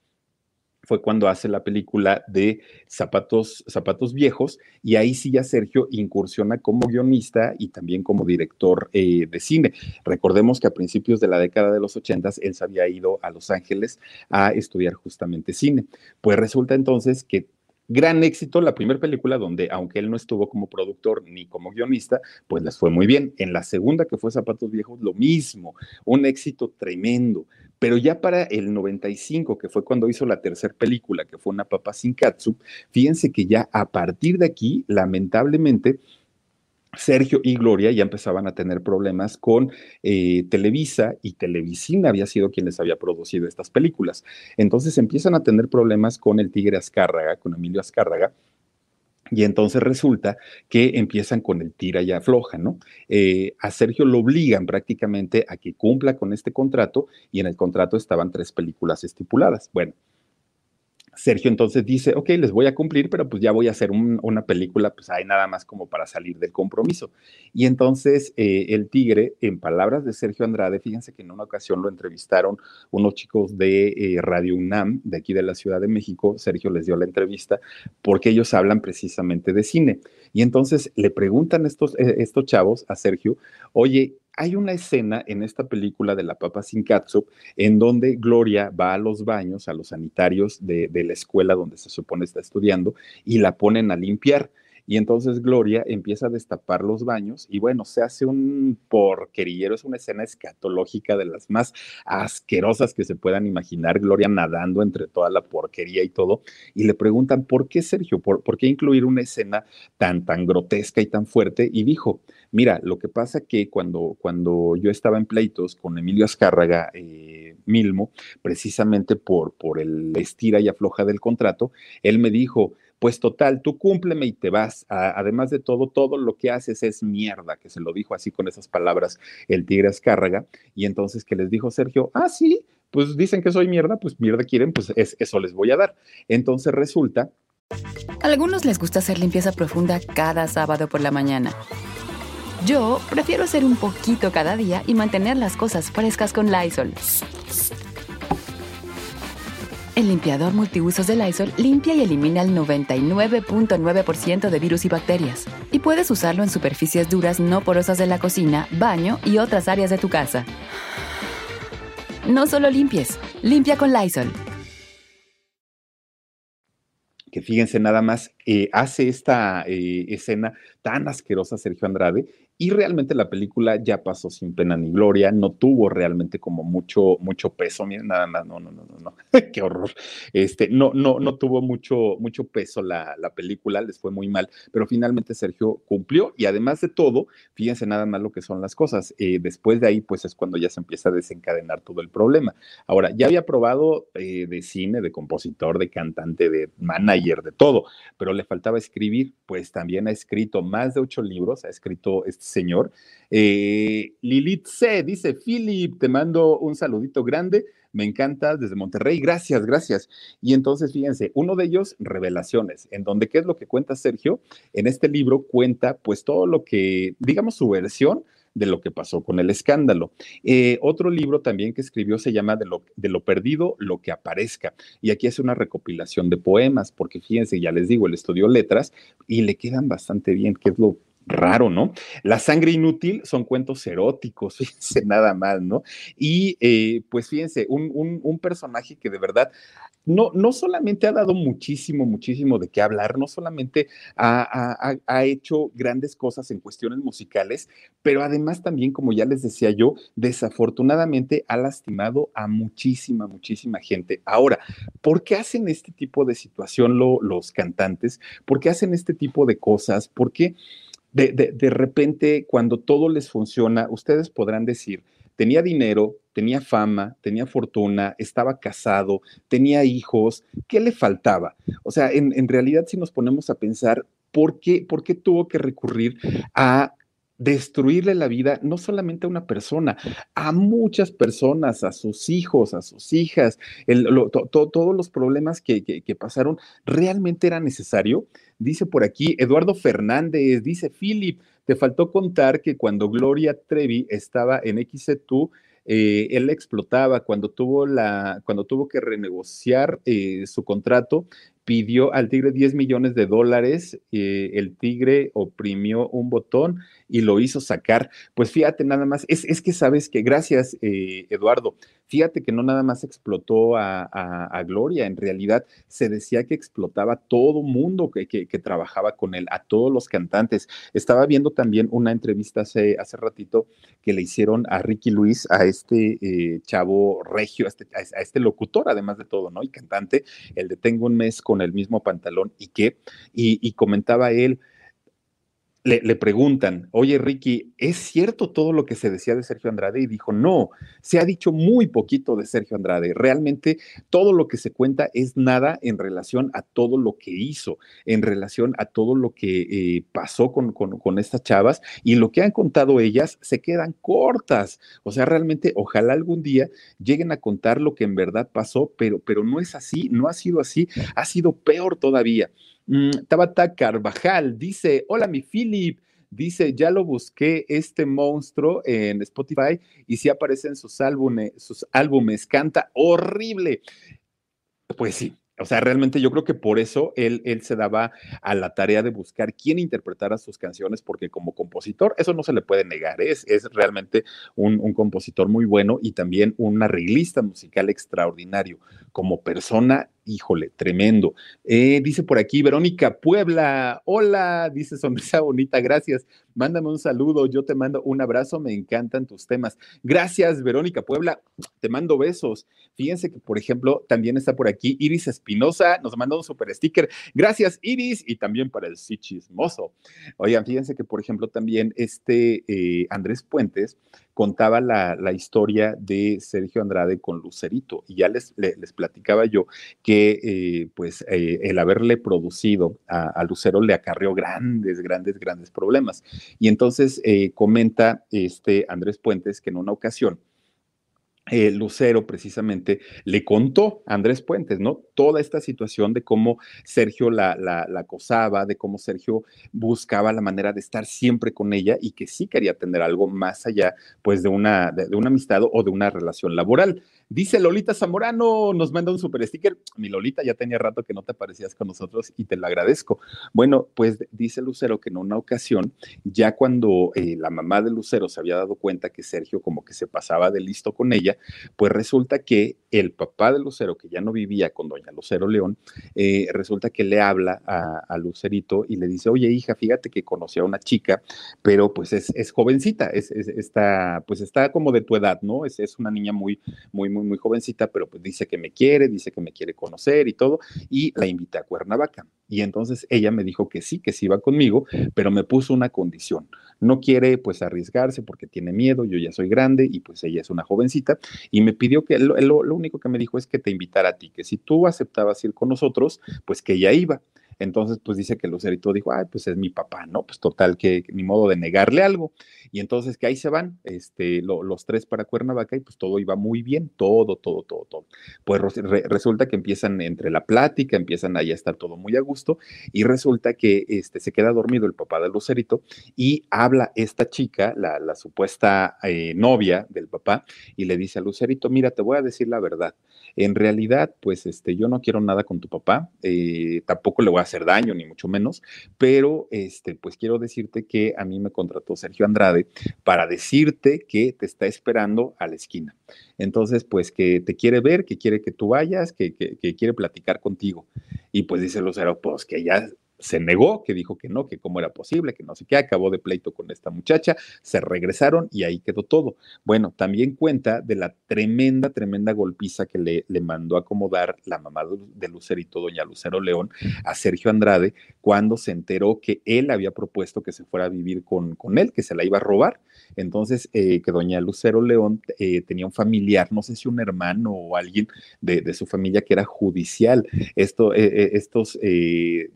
fue cuando hace la película de Zapatos, Zapatos Viejos, y ahí sí ya Sergio incursiona como guionista y también como director eh, de cine. Recordemos que a principios de la década de los ochentas él se había ido a Los Ángeles a estudiar justamente cine. Pues resulta entonces que gran éxito la primera película donde, aunque él no estuvo como productor ni como guionista, pues les fue muy bien. En la segunda, que fue Zapatos Viejos, lo mismo, un éxito tremendo. Pero ya para el 95, que fue cuando hizo la tercera película, que fue Una papa sin katsu, fíjense que ya a partir de aquí, lamentablemente, Sergio y Gloria ya empezaban a tener problemas con eh, Televisa y Televisina había sido quien les había producido estas películas. Entonces empiezan a tener problemas con el Tigre Azcárraga, con Emilio Azcárraga, y entonces resulta que empiezan con el tira y afloja, ¿no? Eh, a Sergio lo obligan prácticamente a que cumpla con este contrato y en el contrato estaban tres películas estipuladas. Bueno, Sergio entonces dice, ok, les voy a cumplir, pero pues ya voy a hacer una película, pues hay nada más como para salir del compromiso. Y entonces eh, el tigre, en palabras de Sergio Andrade, fíjense que en una ocasión lo entrevistaron unos chicos de eh, Radio UNAM, de aquí de la Ciudad de México, Sergio les dio la entrevista porque ellos hablan precisamente de cine. Y entonces le preguntan estos, eh, estos chavos a Sergio, oye, hay una escena en esta película de La Papa Sin Catsup en donde Gloria va a los baños, a los sanitarios de, de, la escuela donde se supone está estudiando y la ponen a limpiar. Y entonces Gloria empieza a destapar los baños y bueno, se hace un porquerillero, es una escena escatológica de las más asquerosas que se puedan imaginar, Gloria nadando entre toda la porquería y todo. Y le preguntan, ¿por qué Sergio? ¿Por, por qué incluir una escena tan, tan grotesca y tan fuerte? Y dijo, Mira, lo que pasa que cuando, cuando yo estaba en pleitos con Emilio Azcárraga eh, Milmo, precisamente por, por el estira y afloja del contrato, él me dijo, pues total, tú cúmpleme y te vas. además de todo, todo lo que haces es mierda, que se lo dijo así con esas palabras el tigre Azcárraga. Y entonces que les dijo Sergio, ah, sí, pues dicen que soy mierda, pues mierda quieren, pues eso les voy a dar. Entonces resulta... A algunos les gusta hacer limpieza profunda cada sábado por la mañana. Yo prefiero hacer un poquito cada día y mantener las cosas frescas con Lysol. El limpiador multiusos de Lysol limpia y elimina el 99.9% de virus y bacterias. Y puedes usarlo en superficies duras no porosas de la cocina, baño y otras áreas de tu casa. No solo limpies, limpia con Lysol que fíjense nada más, eh, hace esta eh, escena tan asquerosa Sergio Andrade y realmente la película ya pasó sin pena ni gloria, no tuvo realmente como mucho, mucho peso, miren, nada más, no, no, no, no, no, qué horror. Este, no, no, no tuvo mucho, mucho peso la, la, película, les fue muy mal, pero finalmente Sergio cumplió y además de todo, fíjense nada más lo que son las cosas. Eh, después de ahí, pues es cuando ya se empieza a desencadenar todo el problema. Ahora, ya había probado eh, de cine, de compositor, de cantante, de manager, de todo, pero le faltaba escribir, pues también ha escrito más de ocho libros, ha escrito este señor. Eh, Lilith C. dice, Philip, te mando un saludito grande. Me encanta desde Monterrey. Gracias, gracias. Y entonces, fíjense, uno de ellos, Revelaciones, en donde, ¿qué es lo que cuenta Sergio? En este libro cuenta, pues, todo lo que, digamos, su versión de lo que pasó con el escándalo. Eh, otro libro también que escribió se llama de lo, de lo perdido, lo que aparezca. Y aquí es una recopilación de poemas, porque fíjense, ya les digo, él estudió letras y le quedan bastante bien, que es lo raro, ¿no? La sangre inútil son cuentos eróticos, fíjense nada más, ¿no? Y eh, pues fíjense, un, un, personaje que de verdad no, no solamente ha dado muchísimo, muchísimo de qué hablar, no solamente ha, ha, hecho grandes cosas en cuestiones musicales, pero además también, como ya les decía yo, desafortunadamente ha lastimado a muchísima, muchísima gente. Ahora, ¿por qué hacen este tipo de situación los cantantes? ¿Por qué hacen este tipo de cosas? ¿Por qué? De, de, repente, cuando todo les funciona, ustedes podrán decir, tenía dinero, tenía fama, tenía fortuna, estaba casado, tenía hijos, ¿qué le faltaba? O sea, en, en realidad si nos ponemos a pensar, ¿por qué, ¿por qué tuvo que recurrir a destruirle la vida no solamente a una persona, a muchas personas, a sus hijos, a sus hijas, todos los problemas que, que, pasaron, ¿realmente era necesario? Dice por aquí Eduardo Fernández, dice Philip, te faltó contar que cuando Gloria Trevi estaba en XC2, eh, él explotaba cuando tuvo, la, cuando tuvo que renegociar eh, su contrato, pidió al tigre 10 millones de dólares, eh, el tigre oprimió un botón y lo hizo sacar. Pues fíjate nada más, es, es que sabes que, gracias Eduardo, fíjate que no nada más explotó a, Gloria, en realidad se decía que explotaba todo mundo que, que, trabajaba con él, a todos los cantantes. Estaba viendo también una entrevista hace, hace ratito que le hicieron a Ricky Luis, a este eh, chavo regio, a este, a este, locutor, además de todo, ¿no? Y cantante, el de Tengo un mes con el mismo pantalón y qué, y comentaba él, le, preguntan, oye Ricky, ¿es cierto todo lo que se decía de Sergio Andrade? Y dijo, no, se ha dicho muy poquito de Sergio Andrade. Realmente todo lo que se cuenta es nada en relación a todo lo que hizo, en relación a todo lo que eh, pasó con, con, estas chavas y lo que han contado ellas se quedan cortas. O sea, realmente ojalá algún día lleguen a contar lo que en verdad pasó, pero, pero no es así, no ha sido así, ha sido peor todavía. Mm, Tabata Carvajal dice, hola mi Philip, dice, ya lo busqué este monstruo en Spotify y si aparecen sus álbumes, sus álbumes, canta horrible. Pues sí, o sea, realmente yo creo que por eso él, él se daba a la tarea de buscar quién interpretara sus canciones, porque como compositor, eso no se le puede negar, es, es realmente un, un compositor muy bueno y también un arreglista musical extraordinario. Como persona, híjole, tremendo. Eh, dice por aquí Verónica Puebla, hola, dice sonrisa bonita, gracias. Mándame un saludo, yo te mando un abrazo, me encantan tus temas. Gracias, Verónica Puebla, te mando besos. Fíjense que, por ejemplo, también está por aquí Iris Espinosa, nos manda un super sticker. Gracias, Iris, y también para el sí chismoso. Oigan, fíjense que, por ejemplo, también este eh, Andrés Puentes contaba la, historia de Sergio Andrade con Lucerito. Y ya les, les, platicaba yo que eh, pues eh, el haberle producido a, Lucero le acarreó grandes, grandes, grandes problemas. Y entonces eh, comenta este Andrés Puentes que en una ocasión, eh, Lucero precisamente le contó a Andrés Puentes, ¿no? Toda esta situación de cómo Sergio la, la, acosaba, de cómo Sergio buscaba la manera de estar siempre con ella y que sí quería tener algo más allá, pues, de una, de una amistad o de una relación laboral. Dice Lolita Zamorano, nos manda un super sticker. Mi Lolita, ya tenía rato que no te aparecías con nosotros y te lo agradezco. Bueno, pues dice Lucero que en una ocasión, ya cuando eh, la mamá de Lucero se había dado cuenta que Sergio como que se pasaba de listo con ella, pues resulta que el papá de Lucero, que ya no vivía con doña Lucero León, eh, resulta que le habla a, Lucerito y le dice, oye hija, fíjate que conocí a una chica, pero pues es, jovencita, es, está, pues está como de tu edad, ¿no? Es, es una niña muy, muy, muy muy, jovencita, pero pues dice que me quiere, dice que me quiere conocer y todo, y la invité a Cuernavaca. Y entonces ella me dijo que sí, que sí iba conmigo, pero me puso una condición. No quiere pues arriesgarse porque tiene miedo, yo ya soy grande y pues ella es una jovencita, y me pidió que lo, lo único que me dijo es que te invitara a ti, que si tú aceptabas ir con nosotros, pues que ella iba. Entonces, pues dice que Lucerito dijo, ay, pues es mi papá, ¿no? Pues total, que, ni modo de negarle algo. Y entonces que ahí se van, este, los tres para Cuernavaca y pues todo iba muy bien, todo, todo, todo, todo. Pues resulta que empiezan entre la plática, empiezan ahí a estar todo muy a gusto y resulta que este, se queda dormido el papá de Lucerito y habla esta chica, la, supuesta eh, novia del papá, y le dice a Lucerito, mira, te voy a decir la verdad. En realidad, pues este, yo no quiero nada con tu papá, eh, tampoco le voy a hacer daño, ni mucho menos, pero este, pues quiero decirte que a mí me contrató Sergio Andrade para decirte que te está esperando a la esquina. Entonces, pues que te quiere ver, que quiere que tú vayas, que, que, quiere platicar contigo. Y pues dice Lucero, pues que ya se negó, que dijo que no, que cómo era posible, que no sé qué, acabó de pleito con esta muchacha, se regresaron y ahí quedó todo. Bueno, también cuenta de la tremenda, tremenda golpiza que le, le mandó a acomodar la mamá de Lucerito, doña Lucero León, a Sergio Andrade, cuando se enteró que él había propuesto que se fuera a vivir con, con él, que se la iba a robar. Entonces, eh, que doña Lucero León eh, tenía un familiar, no sé si un hermano o alguien de, su familia que era judicial. Esto, eh, estos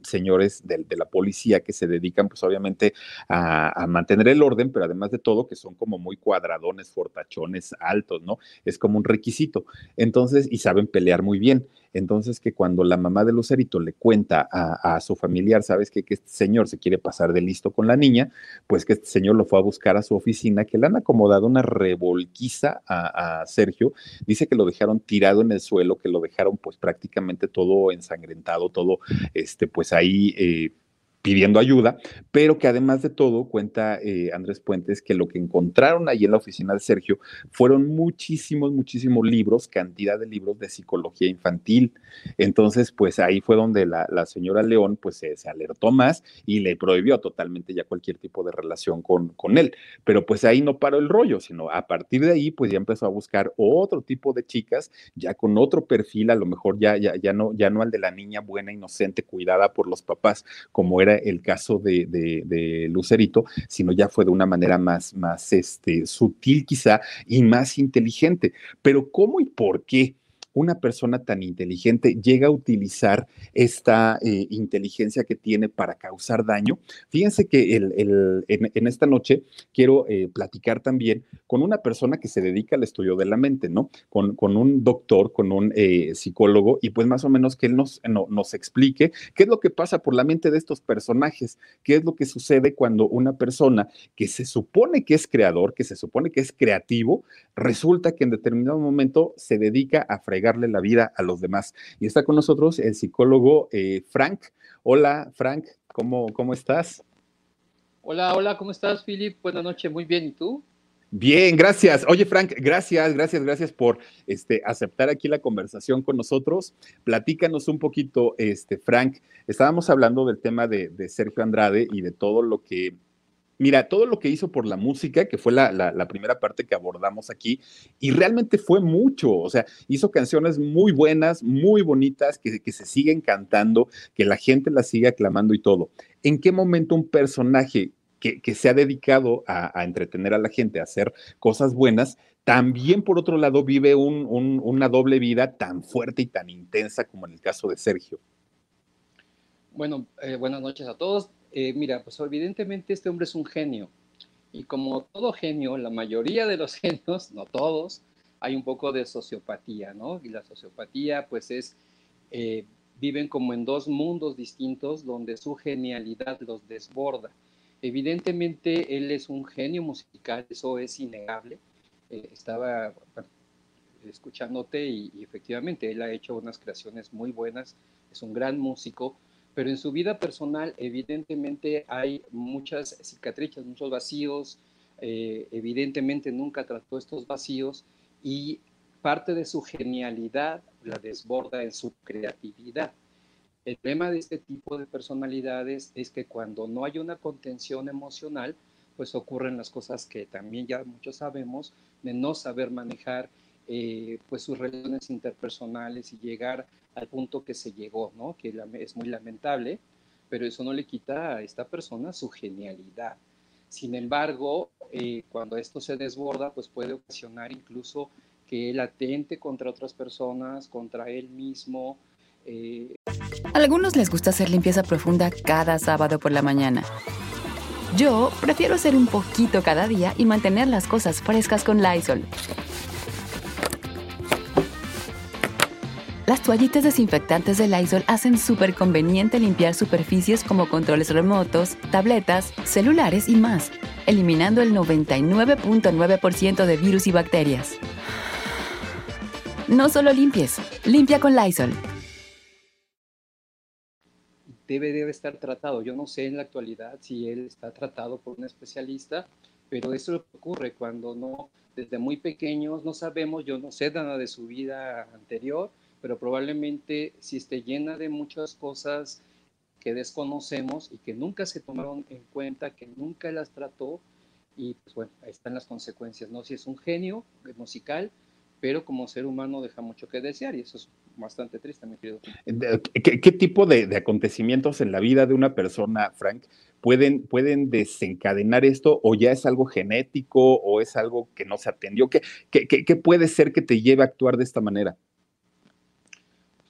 señores de, la policía que se dedican, pues obviamente, a, a, mantener el orden, pero además de todo, que son como muy cuadradones, fortachones, altos, ¿no? Es como un requisito. Entonces, y saben pelear muy bien. Entonces, que cuando la mamá de Lucerito le cuenta a, su familiar, sabes que, este señor se quiere pasar de listo con la niña, pues que este señor lo fue a buscar a su oficina, que le han acomodado una revolquiza a, Sergio. Dice que lo dejaron tirado en el suelo, que lo dejaron pues prácticamente todo ensangrentado, todo, este, pues ahí. Eh, pidiendo ayuda, pero que además de todo, cuenta eh, Andrés Puentes, que lo que encontraron ahí en la oficina de Sergio fueron muchísimos, muchísimos libros, cantidad de libros de psicología infantil. Entonces, pues ahí fue donde la, señora León pues se, alertó más y le prohibió totalmente ya cualquier tipo de relación con, con él. Pero pues ahí no paró el rollo, sino a partir de ahí pues ya empezó a buscar otro tipo de chicas, ya con otro perfil, a lo mejor ya, ya, ya, no, ya no al de la niña buena, inocente, cuidada por los papás, como era el caso de, Lucerito, sino ya fue de una manera más, más este, sutil quizá y más inteligente. Pero ¿cómo y por qué? Una persona tan inteligente llega a utilizar esta eh, inteligencia que tiene para causar daño. Fíjense que en, esta noche quiero eh, platicar también con una persona que se dedica al estudio de la mente, ¿no? Con, un doctor, con un eh, psicólogo, y pues más o menos que él nos, nos explique qué es lo que pasa por la mente de estos personajes, qué es lo que sucede cuando una persona que se supone que es creador, que se supone que es creativo, resulta que en determinado momento se dedica a fregar la vida a los demás. Y está con nosotros el psicólogo eh, Frank. Hola, Frank, ¿cómo, ¿cómo estás? Hola, hola, ¿cómo estás, Philip? Buenas noches, muy bien, ¿y tú? Bien, gracias. Oye, Frank, gracias, gracias, gracias por este, aceptar aquí la conversación con nosotros. Platícanos un poquito, este, Frank. Estábamos hablando del tema de, de Sergio Andrade y de todo lo que Mira, todo lo que hizo por la música, que fue la, primera parte que abordamos aquí, y realmente fue mucho, o sea, hizo canciones muy buenas, muy bonitas, que, se siguen cantando, que la gente las sigue aclamando y todo. ¿En qué momento un personaje que, se ha dedicado a, entretener a la gente, a hacer cosas buenas, también por otro lado vive una doble vida tan fuerte y tan intensa como en el caso de Sergio? Bueno, eh, buenas noches a todos. Eh, mira, pues evidentemente este hombre es un genio. Y como todo genio, la mayoría de los genios, no todos, hay un poco de sociopatía, ¿no? Y la sociopatía, pues es, eh, viven como en dos mundos distintos donde su genialidad los desborda. Evidentemente, él es un genio musical, eso es innegable. Eh, estaba escuchándote y efectivamente él ha hecho unas creaciones muy buenas, es un gran músico, pero en su vida personal evidentemente hay muchas cicatrices, muchos vacíos, eh, evidentemente nunca trató estos vacíos y parte de su genialidad la desborda en su creatividad. El problema de este tipo de personalidades es que cuando no hay una contención emocional, pues ocurren las cosas que también ya muchos sabemos, de no saber manejar eh, pues sus relaciones interpersonales y llegar al punto que se llegó, ¿no? Que es muy lamentable, pero eso no le quita a esta persona su genialidad. Sin embargo, eh, cuando esto se desborda, pues puede ocasionar incluso que él atente contra otras personas, contra él mismo. Eh. Algunos les gusta hacer limpieza profunda cada sábado por la mañana. Yo prefiero hacer un poquito cada día y mantener las cosas frescas con Lysol. Las toallitas desinfectantes de Lysol hacen súper conveniente limpiar superficies como controles remotos, tabletas, celulares y más, eliminando el 99.9% de virus y bacterias. No solo limpies, limpia con Lysol. Debe, debe estar tratado. Yo no sé en la actualidad si él está tratado por un especialista, pero eso ocurre cuando no, desde muy pequeños no sabemos, yo no sé nada de su vida anterior, pero probablemente si esté llena de muchas cosas que desconocemos y que nunca se tomaron en cuenta, que nunca las trató y pues bueno, ahí están las consecuencias, ¿no? Si es un genio musical, pero como ser humano deja mucho que desear y eso es bastante triste, mi querido. ¿Qué, tipo de, acontecimientos en la vida de una persona, Frank, pueden, pueden desencadenar esto o ya es algo genético o es algo que no se atendió? ¿Qué, qué, puede ser que te lleve a actuar de esta manera?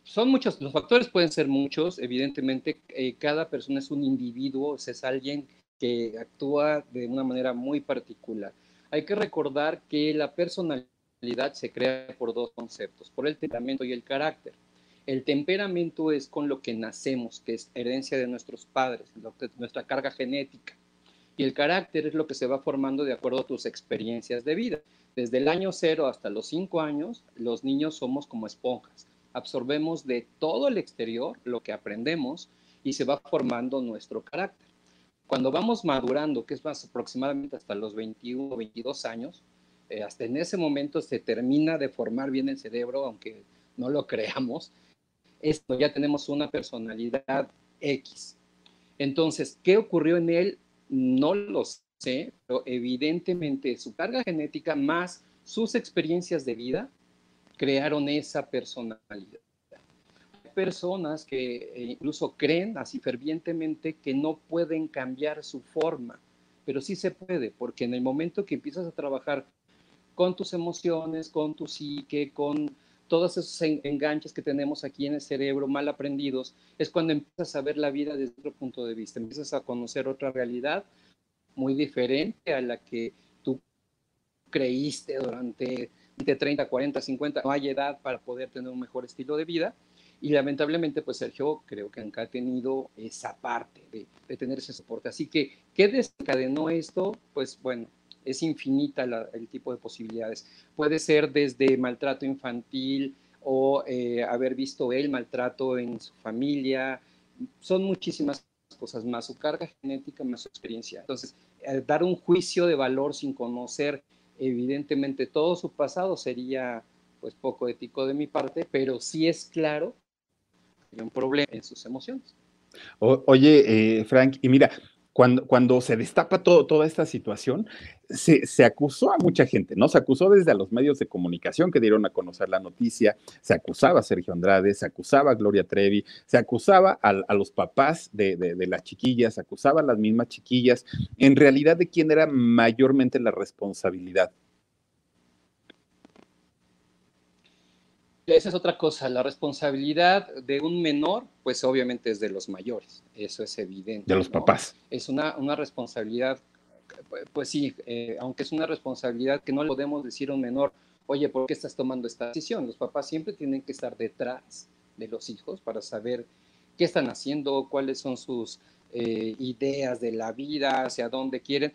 Son muchos, los factores pueden ser muchos, evidentemente eh, cada persona es un individuo, es alguien que actúa de una manera muy particular. Hay que recordar que la personalidad se crea por dos conceptos, por el temperamento y el carácter. El temperamento es con lo que nacemos, que es herencia de nuestros padres, nuestra carga genética. Y el carácter es lo que se va formando de acuerdo a tus experiencias de vida. Desde el año cero hasta los cinco años, los niños somos como esponjas. Absorbemos de todo el exterior lo que aprendemos y se va formando nuestro carácter. Cuando vamos madurando, que es más aproximadamente hasta los 21 o 22 años, eh, hasta en ese momento se termina de formar bien el cerebro, aunque no lo creamos, esto ya tenemos una personalidad X. Entonces, ¿qué ocurrió en él? No lo sé, pero evidentemente su carga genética más sus experiencias de vida crearon esa personalidad. Hay personas que eh, incluso creen así fervientemente que no pueden cambiar su forma, pero sí se puede, porque en el momento que empiezas a trabajar con tus emociones, con tu psique, con todos esos enganches que tenemos aquí en el cerebro mal aprendidos, es cuando empiezas a ver la vida desde otro punto de vista, empiezas a conocer otra realidad muy diferente a la que tú creíste durante de 30, 40, 50, no hay edad para poder tener un mejor estilo de vida. Y lamentablemente, pues Sergio creo que nunca ha tenido esa parte de, tener ese soporte. Así que, ¿qué desencadenó esto? Pues bueno, es infinita el tipo de posibilidades. Puede ser desde maltrato infantil o eh, haber visto el maltrato en su familia. Son muchísimas cosas más, su carga genética más su experiencia. Entonces, dar un juicio de valor sin conocer evidentemente todo su pasado sería pues poco ético de mi parte, pero sí es claro que hay un problema en sus emociones. oye, eh, Frank, y mira, cuando, se destapa todo, toda esta situación, se, acusó a mucha gente, ¿no? Se acusó desde a los medios de comunicación que dieron a conocer la noticia, se acusaba a Sergio Andrade, se acusaba a Gloria Trevi, se acusaba a, los papás de, de, las chiquillas, se acusaba a las mismas chiquillas. En realidad, ¿de quién era mayormente la responsabilidad? Esa es otra cosa, la responsabilidad de un menor, pues obviamente es de los mayores, eso es evidente. De los papás. Es una, una responsabilidad, pues sí, eh, aunque es una responsabilidad que no le podemos decir a un menor, oye, ¿por qué estás tomando esta decisión? Los papás siempre tienen que estar detrás de los hijos para saber qué están haciendo, cuáles son sus eh, ideas de la vida, hacia dónde quieren.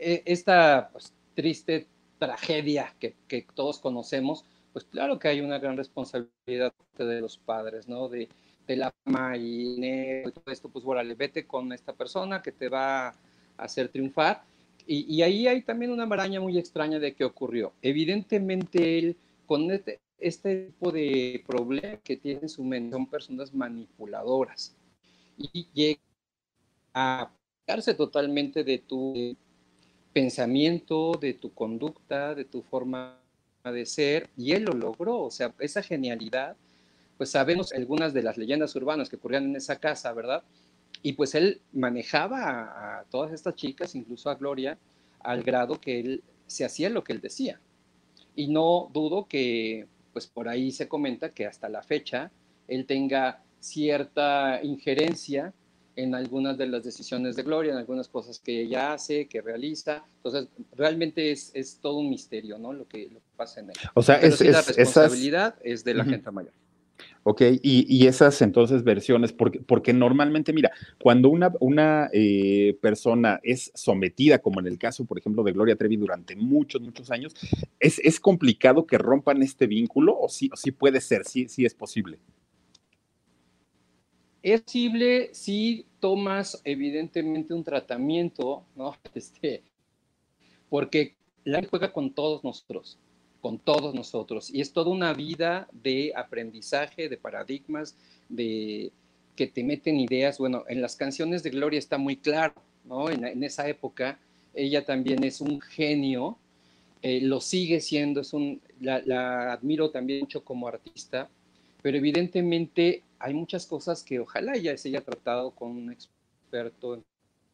E, esta pues, triste tragedia que, que todos conocemos, pues claro que hay una gran responsabilidad de los padres, ¿no? De, de la mamá y todo esto, pues órale, vete con esta persona que te va a hacer triunfar. Y, y, ahí hay también una maraña muy extraña de qué ocurrió. Evidentemente él, con este, este tipo de problema que tiene en su mente, son personas manipuladoras y llega a darse totalmente de tu pensamiento, de tu conducta, de tu forma de ser, y él lo logró, o sea, esa genialidad, pues sabemos algunas de las leyendas urbanas que ocurrían en esa casa, ¿verdad? Y pues él manejaba a, todas estas chicas, incluso a Gloria, al grado que él se hacía lo que él decía. Y no dudo que, pues por ahí se comenta que hasta la fecha él tenga cierta injerencia en algunas de las decisiones de Gloria, en algunas cosas que ella hace, que realiza. Entonces, realmente es, es todo un misterio, ¿no? Lo que, lo que pasa en él. O sea, es, la responsabilidad es de la gente mayor. Ok, y, y, esas entonces versiones, porque, porque normalmente, mira, cuando una, una eh, persona es sometida, como en el caso, por ejemplo, de Gloria Trevi durante muchos, muchos años, ¿es, es complicado que rompan este vínculo o sí, o sí puede ser, sí, sí es posible? Es posible si tomas evidentemente un tratamiento, ¿no? Este, porque la juega con todos nosotros, con todos nosotros. Y es toda una vida de aprendizaje, de paradigmas, de que te meten ideas. Bueno, en las canciones de Gloria está muy claro, ¿no? En, esa época ella también es un genio, eh, lo sigue siendo, es un, la, admiro también mucho como artista, pero evidentemente hay muchas cosas que ojalá ya se haya tratado con un experto en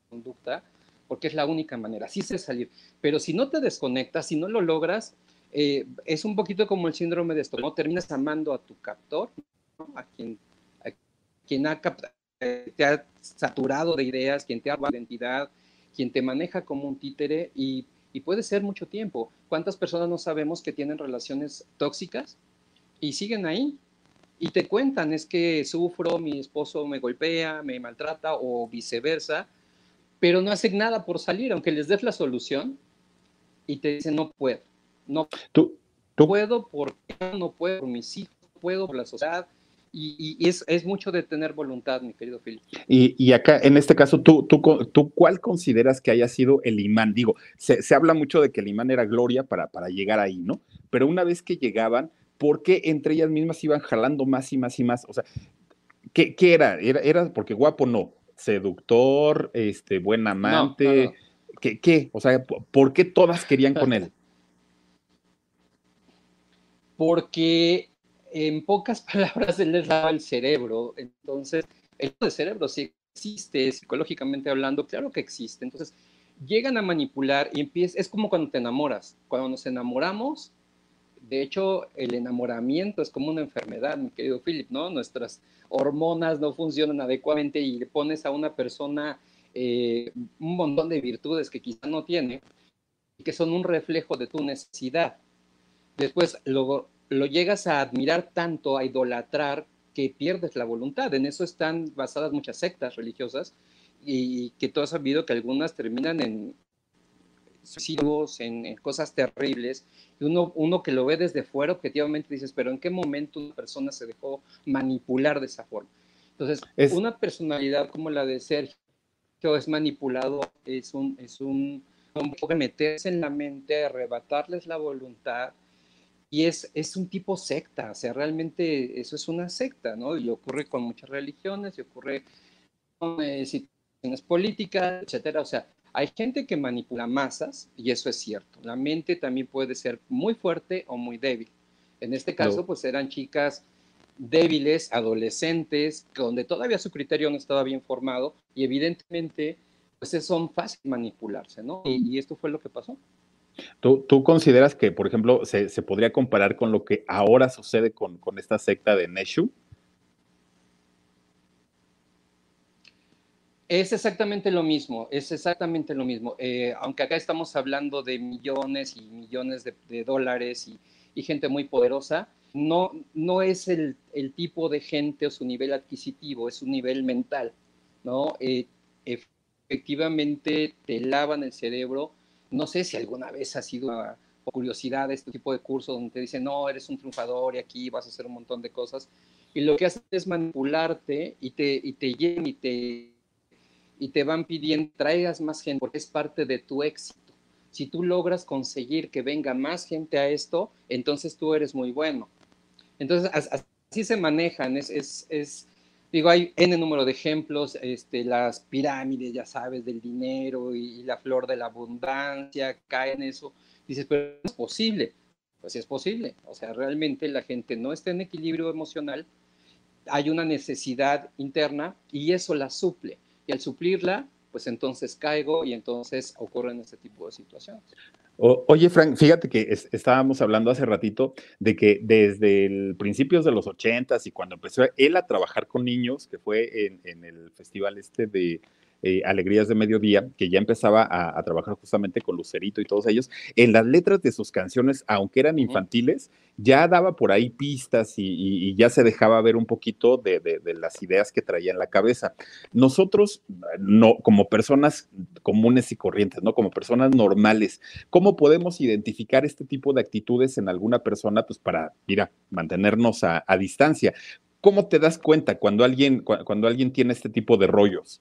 conducta, porque es la única manera, así se salir. Pero si no te desconectas, si no lo logras, eh, es un poquito como el síndrome de esto, ¿no? Terminas amando a tu captor, a quien, quien ha te ha saturado de ideas, quien te ha dado identidad, quien te maneja como un títere y, y puede ser mucho tiempo. ¿Cuántas personas no sabemos que tienen relaciones tóxicas y siguen ahí? Y te cuentan, es que sufro, mi esposo me golpea, me maltrata o viceversa, pero no hacen nada por salir, aunque les des la solución y te dicen no puedo, no ¿Tú, puedo porque no puedo por mis hijos, no puedo por la sociedad, y, es, es, mucho de tener voluntad, mi querido Philip. Y, y, acá, en este caso, ¿tú, tú, tú cuál consideras que haya sido el imán? Digo, se, se, habla mucho de que el imán era gloria para, para llegar ahí, ¿no? Pero una vez que llegaban, ¿por qué entre ellas mismas iban jalando más y más y más? O sea, ¿qué, qué era? era? Era porque guapo no, seductor, este, buen amante. ¿Qué, ¿Qué? O sea, ¿por qué todas querían con él? Porque en pocas palabras, él les daba el cerebro. Entonces, el cerebro sí existe, psicológicamente hablando, claro que existe. Entonces, llegan a manipular y empieza, es como cuando te enamoras. Cuando nos enamoramos, de hecho, el enamoramiento es como una enfermedad, mi querido Philip, ¿no? Nuestras hormonas no funcionan adecuadamente y le pones a una persona eh, un montón de virtudes que quizá no tiene y que son un reflejo de tu necesidad. Después, luego, lo llegas a admirar tanto, a idolatrar, que pierdes la voluntad. En eso están basadas muchas sectas religiosas y que tú has sabido que algunas terminan en suicidios, en, cosas terribles. Y uno, uno que lo ve desde fuera, objetivamente dices, pero ¿en qué momento una persona se dejó manipular de esa forma? Entonces, una personalidad como la de Sergio es manipulado, es un, es un, un meterse en la mente, arrebatarles la voluntad, y es, es un tipo secta, o sea, realmente eso es una secta, ¿no? Y ocurre con muchas religiones, y ocurre con eh, situaciones políticas, etcétera. O sea, hay gente que manipula masas, y eso es cierto. La mente también puede ser muy fuerte o muy débil. En este caso, pues eran chicas débiles, adolescentes, donde todavía su criterio no estaba bien formado, y evidentemente, pues son fácil manipularse, ¿no? y esto fue lo que pasó. ¿Tú, consideras que, por ejemplo, se, podría comparar con lo que ahora sucede con, esta secta de Neshu? Es exactamente lo mismo, es exactamente lo mismo. Eh, aunque acá estamos hablando de millones y millones de, dólares y, gente muy poderosa, no, no es el, tipo de gente o su nivel adquisitivo, es su nivel mental, ¿no? Eh, efectivamente te lavan el cerebro no sé si alguna vez ha sido una curiosidad este tipo de cursos donde te dicen, no, eres un triunfador y aquí vas a hacer un montón de cosas. Y lo que hacen es manipularte y te, y te llenan y te, y te van pidiendo, traigas más gente porque es parte de tu éxito. Si tú logras conseguir que venga más gente a esto, entonces tú eres muy bueno. Entonces, así se manejan, es, es, es Digo, hay N número de ejemplos, este, las pirámides, ya sabes, del dinero y, la flor de la abundancia, cae en eso. Dices, pero es posible. Pues es posible. O sea, realmente la gente no está en equilibrio emocional, hay una necesidad interna y eso la suple. Y al suplirla, pues entonces caigo y entonces ocurren este tipo de situaciones. Oye, Frank, fíjate que estábamos hablando hace ratito de que desde el principios de los ochentas y cuando empezó él a trabajar con niños, que fue en, en el festival este de eh, Alegrías de Mediodía, que ya empezaba a, trabajar justamente con Lucerito y todos ellos, en las letras de sus canciones, aunque eran infantiles, ya daba por ahí pistas y, ya se dejaba ver un poquito de, las ideas que traía en la cabeza. Nosotros, no, como personas comunes y corrientes, ¿no? Como personas normales, ¿cómo podemos identificar este tipo de actitudes en alguna persona, pues para, mira, mantenernos a, distancia? ¿Cómo te das cuenta cuando alguien, cuando alguien tiene este tipo de rollos?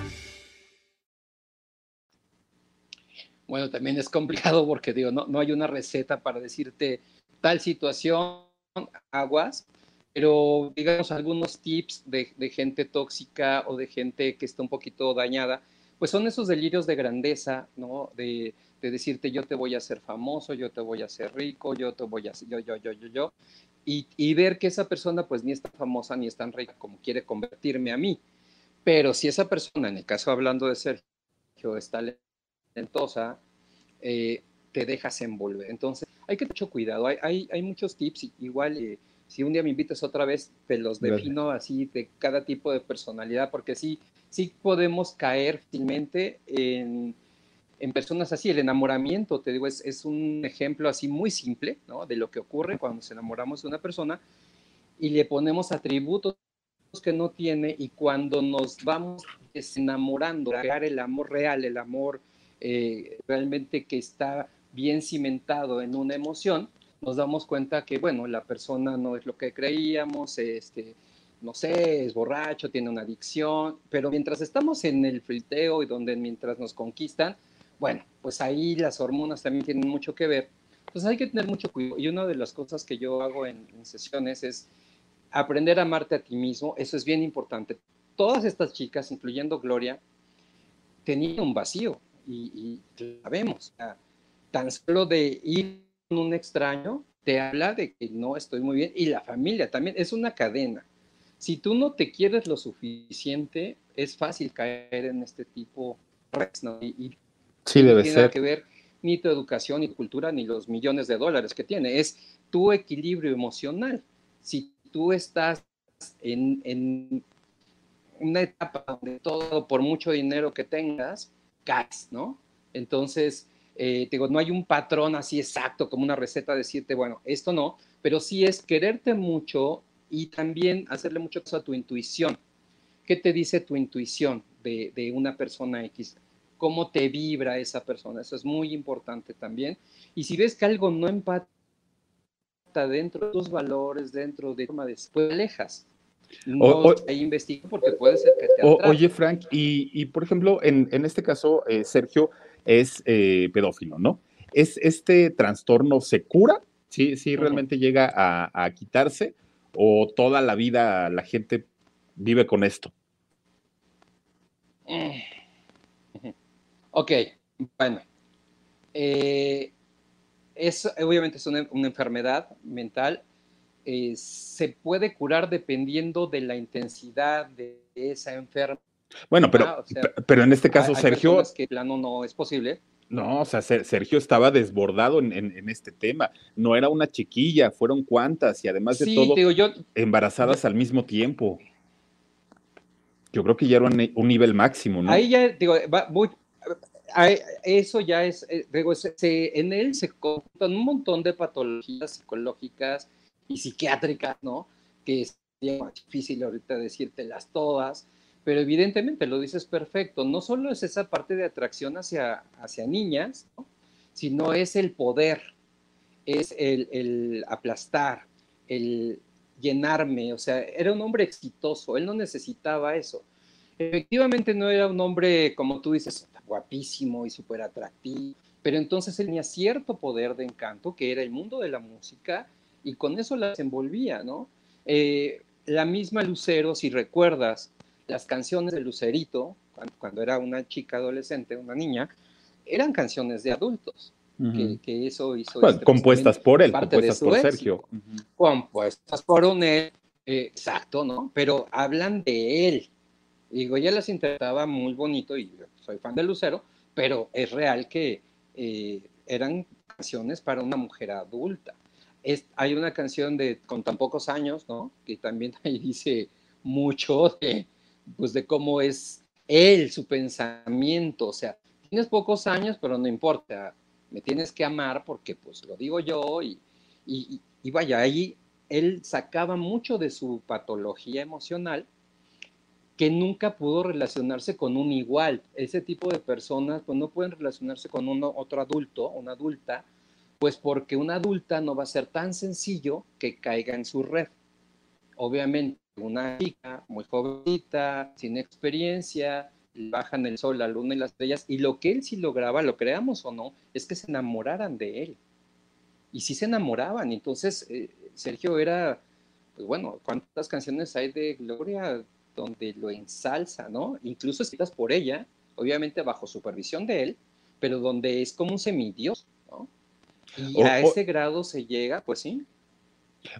Bueno, también es complicado porque digo, no, no hay una receta para decirte tal situación, aguas, pero digamos algunos tips de, gente tóxica o de gente que está un poquito dañada, pues son esos delirios de grandeza, ¿no? De, decirte yo te voy a hacer famoso, yo te voy a hacer rico, yo te voy a hacer yo, yo, yo, yo, yo, y, y ver que esa persona pues ni es tan famosa ni es tan rica como quiere convertirme a mí. Pero si esa persona, en el caso hablando de Sergio, está talentosa, eh, te dejas envolver. Entonces, hay que tener mucho cuidado. Hay, hay, hay muchos tips, igual eh, si un día me invitas otra vez, te los defino así de cada tipo de personalidad, porque sí, sí podemos caer fácilmente en, en personas así. El enamoramiento, te digo, es, es, un ejemplo así muy simple ¿no? de lo que ocurre cuando nos enamoramos de una persona y le ponemos atributos que no tiene y cuando nos vamos desenamorando, crear el amor real, el amor eh, realmente que está bien cimentado en una emoción, nos damos cuenta que, bueno, la persona no es lo que creíamos, este, no sé, es borracho, tiene una adicción, pero mientras estamos en el friteo y donde mientras nos conquistan, bueno, pues ahí las hormonas también tienen mucho que ver. Entonces hay que tener mucho cuidado. Y una de las cosas que yo hago en, sesiones es aprender a amarte a ti mismo. Eso es bien importante. Todas estas chicas, incluyendo Gloria, tenían un vacío y, y la vemos. tan solo de ir un extraño, te habla de que no estoy muy bien y la familia también es una cadena. Si tú no te quieres lo suficiente, es fácil caer en este tipo ¿no? y, sí, debe tiene ser. que ver ni tu educación, ni tu cultura, ni los millones de dólares que tiene. Es tu equilibrio emocional. Si tú estás en, en una etapa donde todo, por mucho dinero que tengas, caes, ¿no? Entonces, eh, digo, no hay un patrón así exacto como una receta decirte, bueno, esto no, pero sí es quererte mucho y también hacerle mucho caso a tu intuición. ¿Qué te dice tu intuición de, de una persona X? ¿Cómo te vibra esa persona? Eso es muy importante también. Y si ves que algo no empata dentro de tus valores, dentro de forma de alejas. No o, investiga porque puede ser que te Oye, Frank, y, y, por ejemplo, en, en este caso, eh, Sergio, es eh, pedófilo, ¿no? ¿Es este trastorno se cura? ¿Sí, sí realmente llega a, quitarse? ¿O toda la vida la gente vive con esto? Ok, bueno. Eh, es, obviamente es una, enfermedad mental. Eh, se puede curar dependiendo de la intensidad de esa enfermedad bueno, pero, pero en este caso, Sergio. que plano no es posible. No, o sea, Sergio estaba desbordado en, este tema. No era una chiquilla, fueron cuantas y además de todo, embarazadas al mismo tiempo. Yo creo que ya era un, nivel máximo, ¿no? Ahí ya, digo, eso ya es, eh, digo, en él se conjuntan un montón de patologías psicológicas y psiquiátricas, ¿no? Que es difícil ahorita decírtelas todas pero evidentemente lo dices perfecto, no solo es esa parte de atracción hacia, hacia niñas, sino es el poder, es el, aplastar, el llenarme, o sea, era un hombre exitoso, él no necesitaba eso. Efectivamente no era un hombre, como tú dices, guapísimo y súper atractivo, pero entonces él tenía cierto poder de encanto, que era el mundo de la música, y con eso las envolvía, ¿no? Eh, la misma Lucero, si recuerdas, las canciones de Lucerito, cuando, era una chica adolescente, una niña, eran canciones de adultos. que, eso hizo. Este, pues, compuestas por él, compuestas por Sergio. Compuestas por un él, eh, exacto, ¿no? Pero hablan de él. Digo, ella las interpretaba muy bonito y soy fan de Lucero, pero es real que eh, eran canciones para una mujer adulta. Es, hay una canción de con tan pocos años, ¿no? Que también ahí dice mucho de, pues de cómo es él, su pensamiento, o sea, tienes pocos años, pero no importa, me tienes que amar porque pues lo digo yo y, y, vaya, ahí él sacaba mucho de su patología emocional que nunca pudo relacionarse con un igual. Ese tipo de personas pues no pueden relacionarse con uno, otro adulto, una adulta, pues porque una adulta no va a ser tan sencillo que caiga en su red. Obviamente, una chica muy jovencita, sin experiencia, bajan el sol, la luna y las estrellas, y lo que él sí lograba, lo creamos o no, es que se enamoraran de él. Y sí se enamoraban, entonces eh, Sergio era, pues bueno, ¿cuántas canciones hay de Gloria donde lo ensalza, ¿no? Incluso escritas por ella, obviamente bajo supervisión de él, pero donde es como un semidios, ¿no? Y a ese grado se llega, pues sí.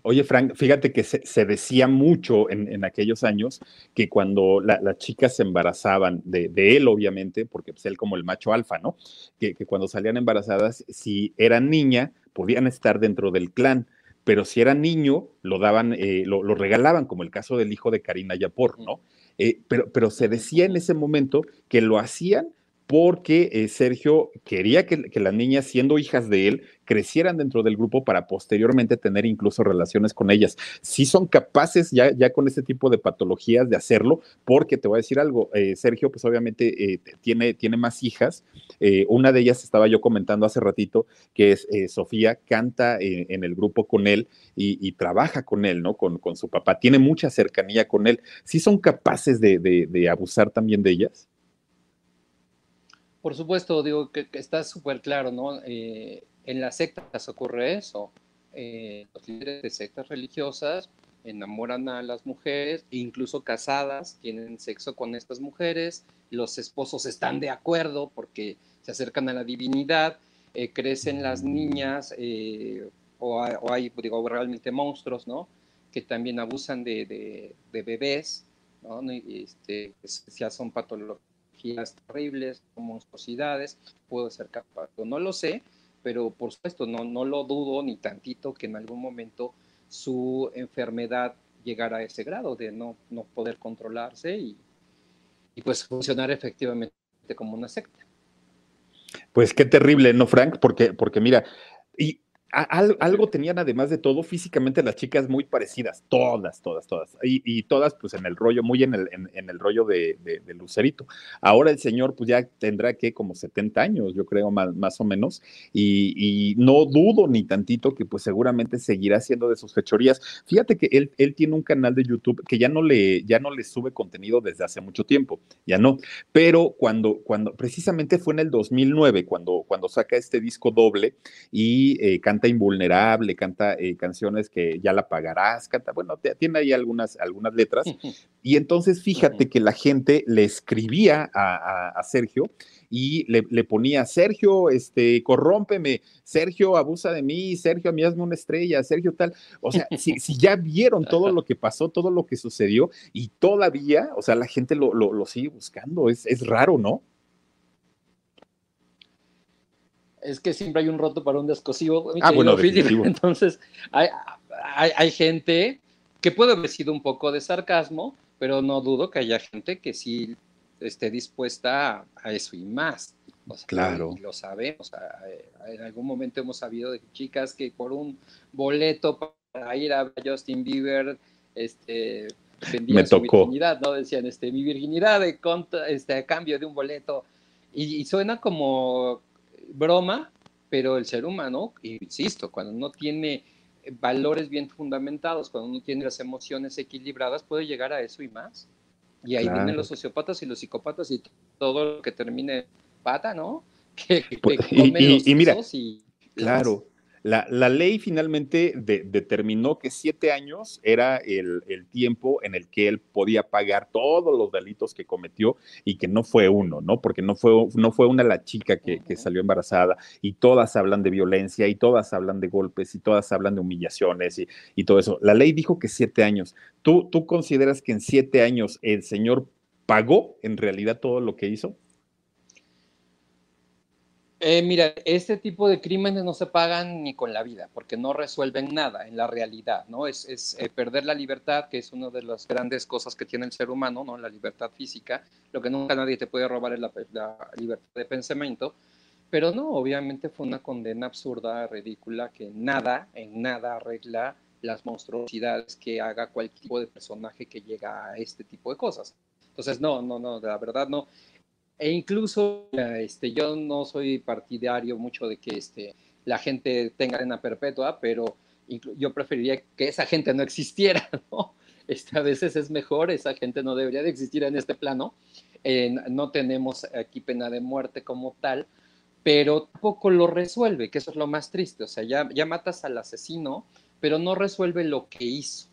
Oye, Frank, fíjate que se, decía mucho en, aquellos años que cuando las chicas se embarazaban de, él, obviamente, porque pues él como el macho alfa, ¿no? Que, cuando salían embarazadas, si eran niña, podían estar dentro del clan, pero si era niño, lo daban, eh, lo, regalaban, como el caso del hijo de Karina Yapor, ¿no? Eh, pero, pero se decía en ese momento que lo hacían porque eh, Sergio quería que, las niñas, siendo hijas de él, crecieran dentro del grupo para posteriormente tener incluso relaciones con ellas. Si son capaces ya, con este tipo de patologías de hacerlo, porque te voy a decir algo, eh, Sergio pues obviamente eh, tiene, tiene más hijas, una de ellas estaba yo comentando hace ratito, que es Sofía, canta en el grupo con él y, trabaja con él, ¿no? Con, con, su papá, tiene mucha cercanía con él. Si son capaces de abusar también de ellas? Por supuesto, digo que, está súper claro, ¿no? Eh, en las sectas ocurre eso. Eh, los líderes de sectas religiosas enamoran a las mujeres, incluso casadas, tienen sexo con estas mujeres, los esposos están de acuerdo porque se acercan a la divinidad, eh, crecen las niñas o, hay, digo, realmente monstruos, ¿no? Que también abusan de, bebés, ¿no? Este, ya son patologías terribles, monstruosidades, puedo ser capaz. No lo sé, pero por supuesto no, no lo dudo ni tantito que en algún momento su enfermedad llegara a ese grado de no, no poder controlarse y, y pues funcionar efectivamente como una secta. Pues qué terrible, ¿no, Frank? Porque, porque mira, y algo tenían además de todo físicamente las chicas muy parecidas, todas, todas, todas, y, todas pues en el rollo, muy en el, en, el rollo de, Lucerito. Ahora el señor pues ya tendrá que como 70 años, yo creo más, más o menos, y, no dudo ni tantito que pues seguramente seguirá siendo de sus fechorías. Fíjate que él, él tiene un canal de YouTube que ya no le, ya no le sube contenido desde hace mucho tiempo, ya no, pero cuando, cuando precisamente fue en el 2009 cuando, cuando saca este disco doble y eh, canta Invulnerable, canta eh, canciones que ya la pagarás, canta, bueno, tiene ahí algunas, algunas letras. Y entonces fíjate que la gente le escribía a, Sergio y le, ponía, Sergio, este, corrómpeme, Sergio, abusa de mí, Sergio, a mí hazme una estrella, Sergio tal. O sea, si, ya vieron todo lo que pasó, todo lo que sucedió y todavía, o sea, la gente lo, lo, sigue buscando, es, es raro, ¿no? Es que siempre hay un roto para un descosivo. Ah, bueno, Entonces, hay, hay, gente que puede haber sido un poco de sarcasmo, pero no dudo que haya gente que sí esté dispuesta a, eso y más. claro. lo sabemos. En algún momento hemos sabido de chicas que por un boleto para ir a Justin Bieber, este, vendían su virginidad, ¿no? Decían, este, mi virginidad de este, a cambio de un boleto. y, suena como broma, pero el ser humano, insisto, cuando no tiene valores bien fundamentados, cuando no tiene las emociones equilibradas, puede llegar a eso y más. Y ahí vienen los sociópatas y los psicópatas y todo lo que termine pata, ¿no? Que, pues, y, mira, claro, la, ley finalmente determinó que siete años era el, tiempo en el que él podía pagar todos los delitos que cometió y que no fue uno, ¿no? Porque no fue, no fue una la chica que, salió embarazada y todas hablan de violencia y todas hablan de golpes y todas hablan de humillaciones y, y todo eso. La ley dijo que siete años. ¿Tú, ¿Tú consideras que en siete años el señor pagó en realidad todo lo que hizo? Eh, mira, este tipo de crímenes no se pagan ni con la vida, porque no resuelven nada en la realidad, ¿no? Es, eh, perder la libertad, que es una de las grandes cosas que tiene el ser humano, ¿no? La libertad física. Lo que nunca nadie te puede robar es la, libertad de pensamiento. Pero no, obviamente fue una condena absurda, ridícula, que nada, en nada arregla las monstruosidades que haga cualquier tipo de personaje que llega a este tipo de cosas. Entonces, no, no, no, la verdad no. E incluso este, yo no soy partidario mucho de que este, la gente tenga arena perpetua, pero yo preferiría que esa gente no existiera, ¿no? Este, a veces es mejor, esa gente no debería de existir en este plano. no tenemos aquí pena de muerte como tal, pero tampoco lo resuelve, que eso es lo más triste. O sea, ya, ya matas al asesino, pero no resuelve lo que hizo.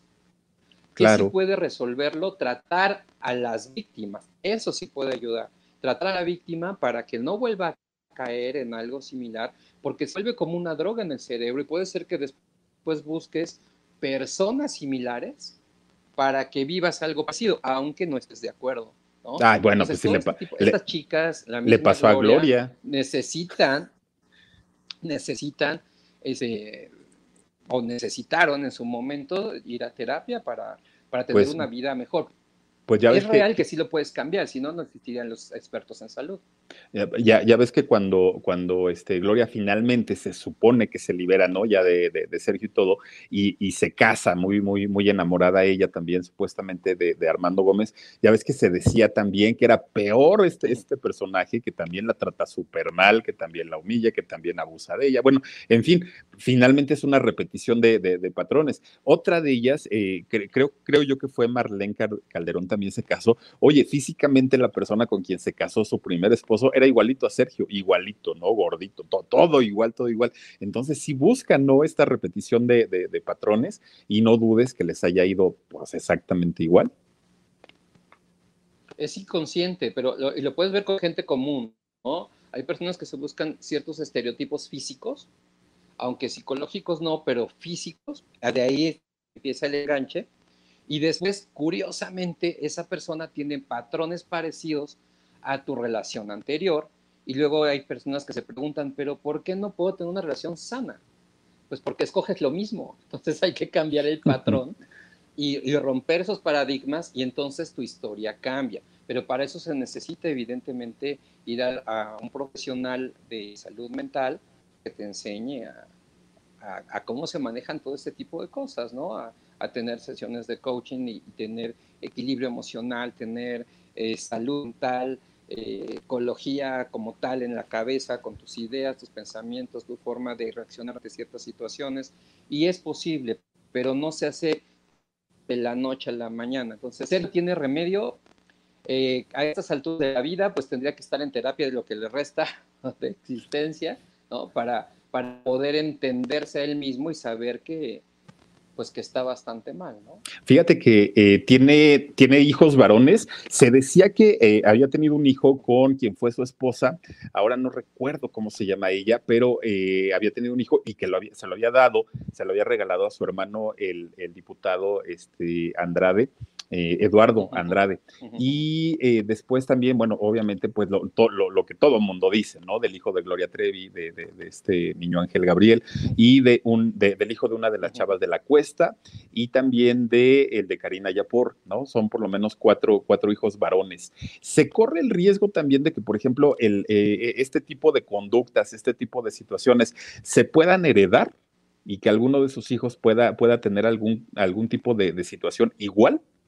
Claro. sí puede resolverlo? Tratar a las víctimas. Eso sí puede ayudar. Tratar a la víctima para que no vuelva a caer en algo similar, porque se vuelve como una droga en el cerebro y puede ser que después busques personas similares para que vivas algo parecido, aunque no estés de acuerdo. ¿no? Ay, bueno, pues sí, este le, estas chicas, la le pasó a Gloria. Necesitan, necesitan ese, o necesitaron en su momento ir a terapia para, para tener pues una vida mejor. Pues ya es real que... sí lo puedes cambiar, si no, no existirían los expertos en salud. Ya, ya ves que cuando, cuando este, Gloria finalmente se supone que se libera, ¿no? Ya de, de, Sergio y todo, y, se casa muy, muy, muy enamorada ella también, supuestamente, de, de, Armando Gómez, ya ves que se decía también que era peor este, este personaje, que también la trata súper mal, que también la humilla, que también abusa de ella. Bueno, en fin, finalmente es una repetición de, patrones. Otra de ellas, eh, creo, creo yo que fue Marlene Calderón también se casó. Oye, físicamente la persona con quien se casó su primer esposo era igualito a Sergio, igualito, ¿no? Gordito, todo, igual, todo igual. Entonces, si buscan, ¿no? Esta repetición de, patrones y no dudes que les haya ido pues exactamente igual. Es inconsciente, pero lo, y lo puedes ver con gente común, ¿no? Hay personas que se buscan ciertos estereotipos físicos, aunque psicológicos no, pero físicos, de ahí empieza el enganche, y después, curiosamente, esa persona tiene patrones parecidos a tu relación anterior. Y luego hay personas que se preguntan, pero ¿por qué no puedo tener una relación sana? Pues porque escoges lo mismo. Entonces hay que cambiar el patrón y, romper esos paradigmas y entonces tu historia cambia. Pero para eso se necesita evidentemente ir a, un profesional de salud mental que te enseñe a, a, cómo se manejan todo este tipo de cosas, ¿no? a tener sesiones de coaching y, tener equilibrio emocional, tener eh, salud mental, eh, ecología como tal en la cabeza, con tus ideas, tus pensamientos, tu forma de reaccionar ante ciertas situaciones. Y es posible, pero no se hace de la noche a la mañana. Entonces, él tiene remedio. Eh, a estas alturas de la vida, pues tendría que estar en terapia de lo que le resta de existencia, ¿no? Para, para poder entenderse a él mismo y saber que, pues que está bastante mal, ¿no? Fíjate que eh, tiene, tiene hijos varones. Se decía que eh, había tenido un hijo con quien fue su esposa. Ahora no recuerdo cómo se llama ella, pero eh, había tenido un hijo y que lo había, se lo había dado, se lo había regalado a su hermano, el, el diputado este, Andrade. Eh, Eduardo Andrade. Y eh, después también, bueno, obviamente, pues lo, lo, que todo mundo dice, ¿no? Del hijo de Gloria Trevi, de, este niño Ángel Gabriel, y de un, del hijo de una de las chavas de la cuesta, y también de el de Karina Yapor, ¿no? Son por lo menos cuatro, cuatro hijos varones. Se corre el riesgo también de que, por ejemplo, el, eh, este tipo de conductas, este tipo de situaciones, se puedan heredar y que alguno de sus hijos pueda, pueda tener algún, algún tipo de situación igual eh,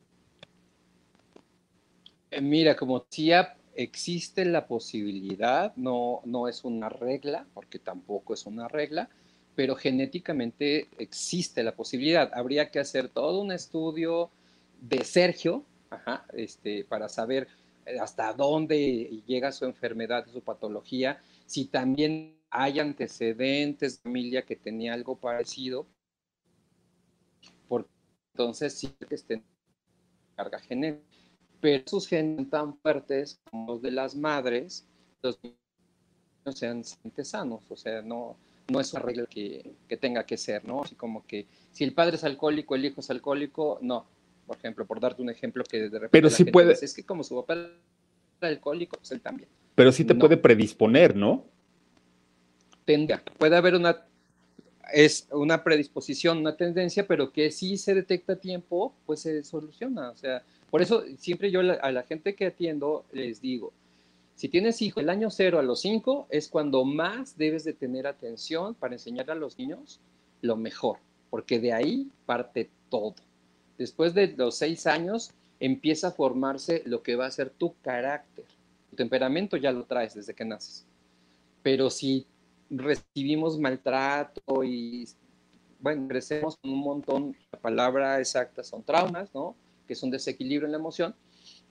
mira, como decía, existe la posibilidad, no, no es una regla, porque tampoco es una regla, pero genéticamente existe la posibilidad. Habría que hacer todo un estudio de Sergio este, para saber eh, hasta dónde llega su enfermedad, su patología, si también hay antecedentes de familia que tenía algo parecido, porque entonces sí que esté carga genética pero sus genes tan fuertes como los de las madres, los niños sean sanos, o sea, no, no es una regla que, que, tenga que ser, ¿no? Así como que si el padre es alcohólico, el hijo es alcohólico, no. Por ejemplo, por darte un ejemplo que de repente. Pero sí puede. es que como su papá era alcohólico, pues él también. Pero sí te puede predisponer, ¿no? Tenga. Puede haber una. Es una predisposición, una tendencia, pero que si se detecta a tiempo, pues se soluciona. O sea, por eso siempre yo a la gente que atiendo les digo, si tienes hijos el año cero a los cinco es cuando más debes de tener atención para enseñar a los niños lo mejor, porque de ahí parte todo. Después de los seis años empieza a formarse lo que va a ser tu carácter. Tu temperamento ya lo traes desde que naces. Pero si recibimos maltrato y, bueno, crecemos con un montón, la palabra exacta son traumas, ¿no? Que es un desequilibrio en la emoción.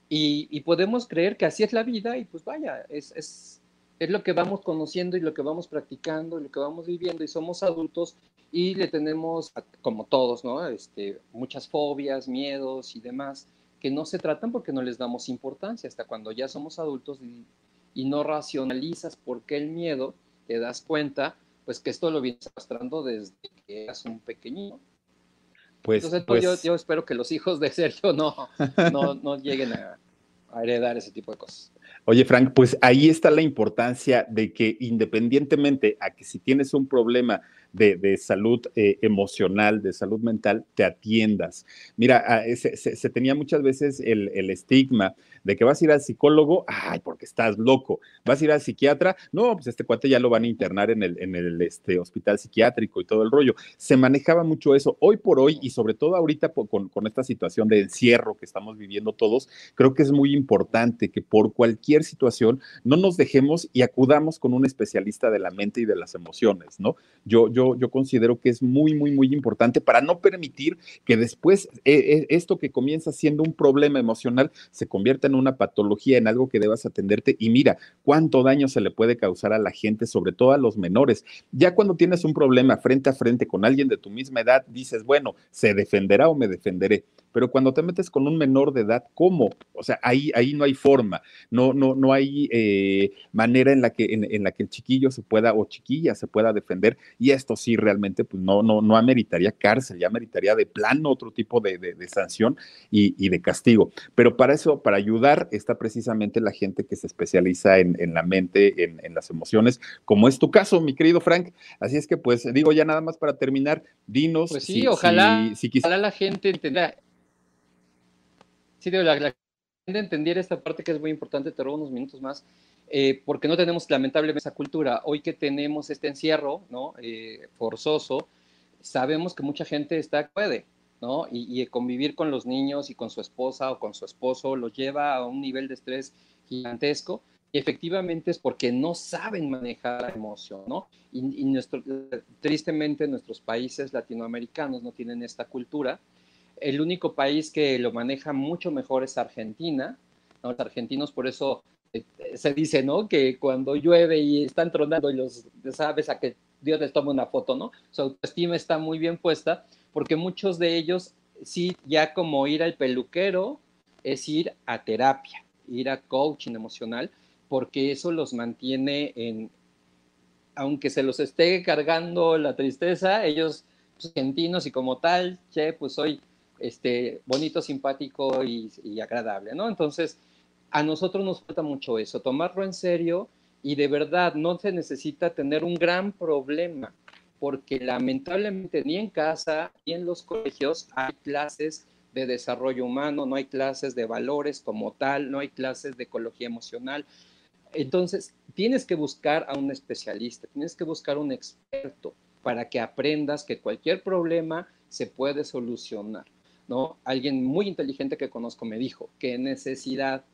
Y, podemos creer que así es la vida y pues vaya, es, es, es lo que vamos conociendo y lo que vamos practicando y lo que vamos viviendo y somos adultos y le tenemos, como todos, ¿no? Este, muchas fobias, miedos y demás que no se tratan porque no les damos importancia hasta cuando ya somos adultos y, y no racionalizas por qué el miedo, te das cuenta, pues que esto lo vienes arrastrando desde que eras un pequeño. Pues, Entonces, pues, yo, yo, espero que los hijos de Sergio no, no, no lleguen a, a heredar ese tipo de cosas. Oye, Frank, pues ahí está la importancia de que independientemente a que si tienes un problema de, salud eh, emocional, de salud mental, te atiendas. Mira, ah, se, tenía muchas veces el, el, estigma de que vas a ir al psicólogo, ay, porque estás loco. Vas a ir al psiquiatra, no, pues este cuate ya lo van a internar en el, en el este, hospital psiquiátrico y todo el rollo. Se manejaba mucho eso. Hoy por hoy, y sobre todo ahorita con, con esta situación de encierro que estamos viviendo todos, creo que es muy importante que por cualquier situación no nos dejemos y acudamos con un especialista de la mente y de las emociones, ¿no? Yo, yo, yo considero que es muy, muy, muy importante para no permitir que después eh, eh, esto que comienza siendo un problema emocional se convierta en una patología, en algo que debas atenderte. Y mira cuánto daño se le puede causar a la gente, sobre todo a los menores. Ya cuando tienes un problema frente a frente con alguien de tu misma edad, dices, bueno, se defenderá o me defenderé pero cuando te metes con un menor de edad, ¿cómo? O sea, ahí, ahí no hay forma, no, no, no hay eh, manera en la, que, en, la que el chiquillo se pueda o chiquilla se pueda defender y esto sí realmente pues no, no, no ameritaría cárcel, ya ameritaría de plano otro tipo de, sanción y, de castigo. Pero para eso, para ayudar, está precisamente la gente que se especializa en, la mente, en, las emociones, como es tu caso, mi querido Frank. Así es que pues digo ya nada más para terminar, dinos. Pues sí, ojalá, si, ojalá la gente entienda sí, la, la entendiera esta parte que es muy importante, te robo unos minutos más, eh, porque no tenemos lamentablemente esa cultura. Hoy que tenemos este encierro, ¿no? Eh, forzoso, sabemos que mucha gente está, puede, ¿no? Y, convivir con los niños y con su esposa o con su esposo los lleva a un nivel de estrés gigantesco. Y efectivamente es porque no saben manejar la emoción, ¿no? Y, y nuestro, tristemente nuestros países latinoamericanos no tienen esta cultura el único país que lo maneja mucho mejor es Argentina. Los argentinos por eso eh, se dice, ¿no? Que cuando llueve y están tronando y los sabes a que Dios les toma una foto, ¿no? Su autoestima está muy bien puesta porque muchos de ellos sí ya como ir al peluquero es ir a terapia, ir a coaching emocional, porque eso los mantiene en, aunque se los esté cargando la tristeza, ellos argentinos y como tal, che, pues soy este, bonito, simpático y, agradable, ¿no? Entonces, a nosotros nos falta mucho eso, tomarlo en serio y de verdad no se necesita tener un gran problema, porque lamentablemente ni en casa ni en los colegios hay clases de desarrollo humano, no hay clases de valores como tal, no hay clases de ecología emocional. Entonces, tienes que buscar a un especialista, tienes que buscar un experto para que aprendas que cualquier problema se puede solucionar. ¿No? Alguien muy inteligente que conozco me dijo, qué necesidad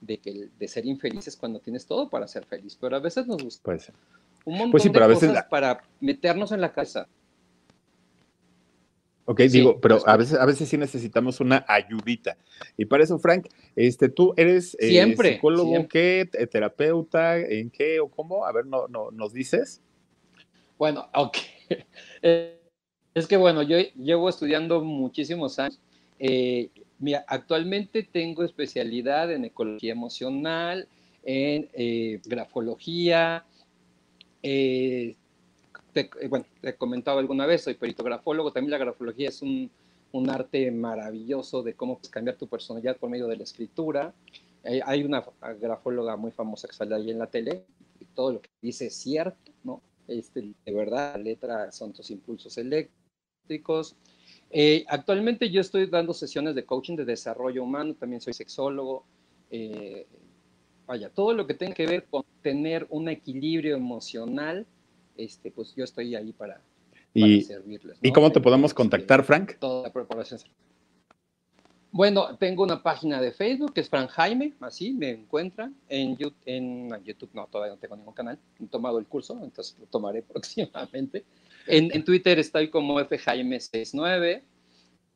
de, que, de ser infelices cuando tienes todo para ser feliz, pero a veces nos gusta un montón pues de cosas para meternos en la casa. Ok, digo, pero a veces, a veces sí necesitamos una ayudita. Y para eso, Frank, este, tú eres eh, siempre, psicólogo, ¿qué? ¿Terapeuta? ¿En qué o cómo? A ver, no, no, ¿nos dices? Bueno, ok. Eh, es que bueno, yo llevo estudiando muchísimos años. Eh, mira, actualmente tengo especialidad en ecología emocional, en eh, grafología. Eh, bueno, te he comentado alguna vez, soy perito grafólogo. También la grafología es un, un arte maravilloso de cómo cambiar tu personalidad por medio de la escritura. hay una grafóloga muy famosa que sale ahí en la tele y todo lo que dice es cierto, ¿no? Este, de verdad, la letra son tus impulsos eléctricos eh, actualmente yo estoy dando sesiones de coaching de desarrollo humano, también soy sexólogo. Eh, vaya, todo lo que tenga que ver con tener un equilibrio emocional, este, pues yo estoy ahí para, y, servirles. ¿Y cómo te podemos contactar, Frank? Toda la preparación. Bueno, tengo una página de Facebook que es Fran Jaime, así me encuentran. En, en YouTube, no, todavía no tengo ningún canal. He tomado el curso, entonces lo tomaré próximamente. En, en Twitter estoy como FJaime69.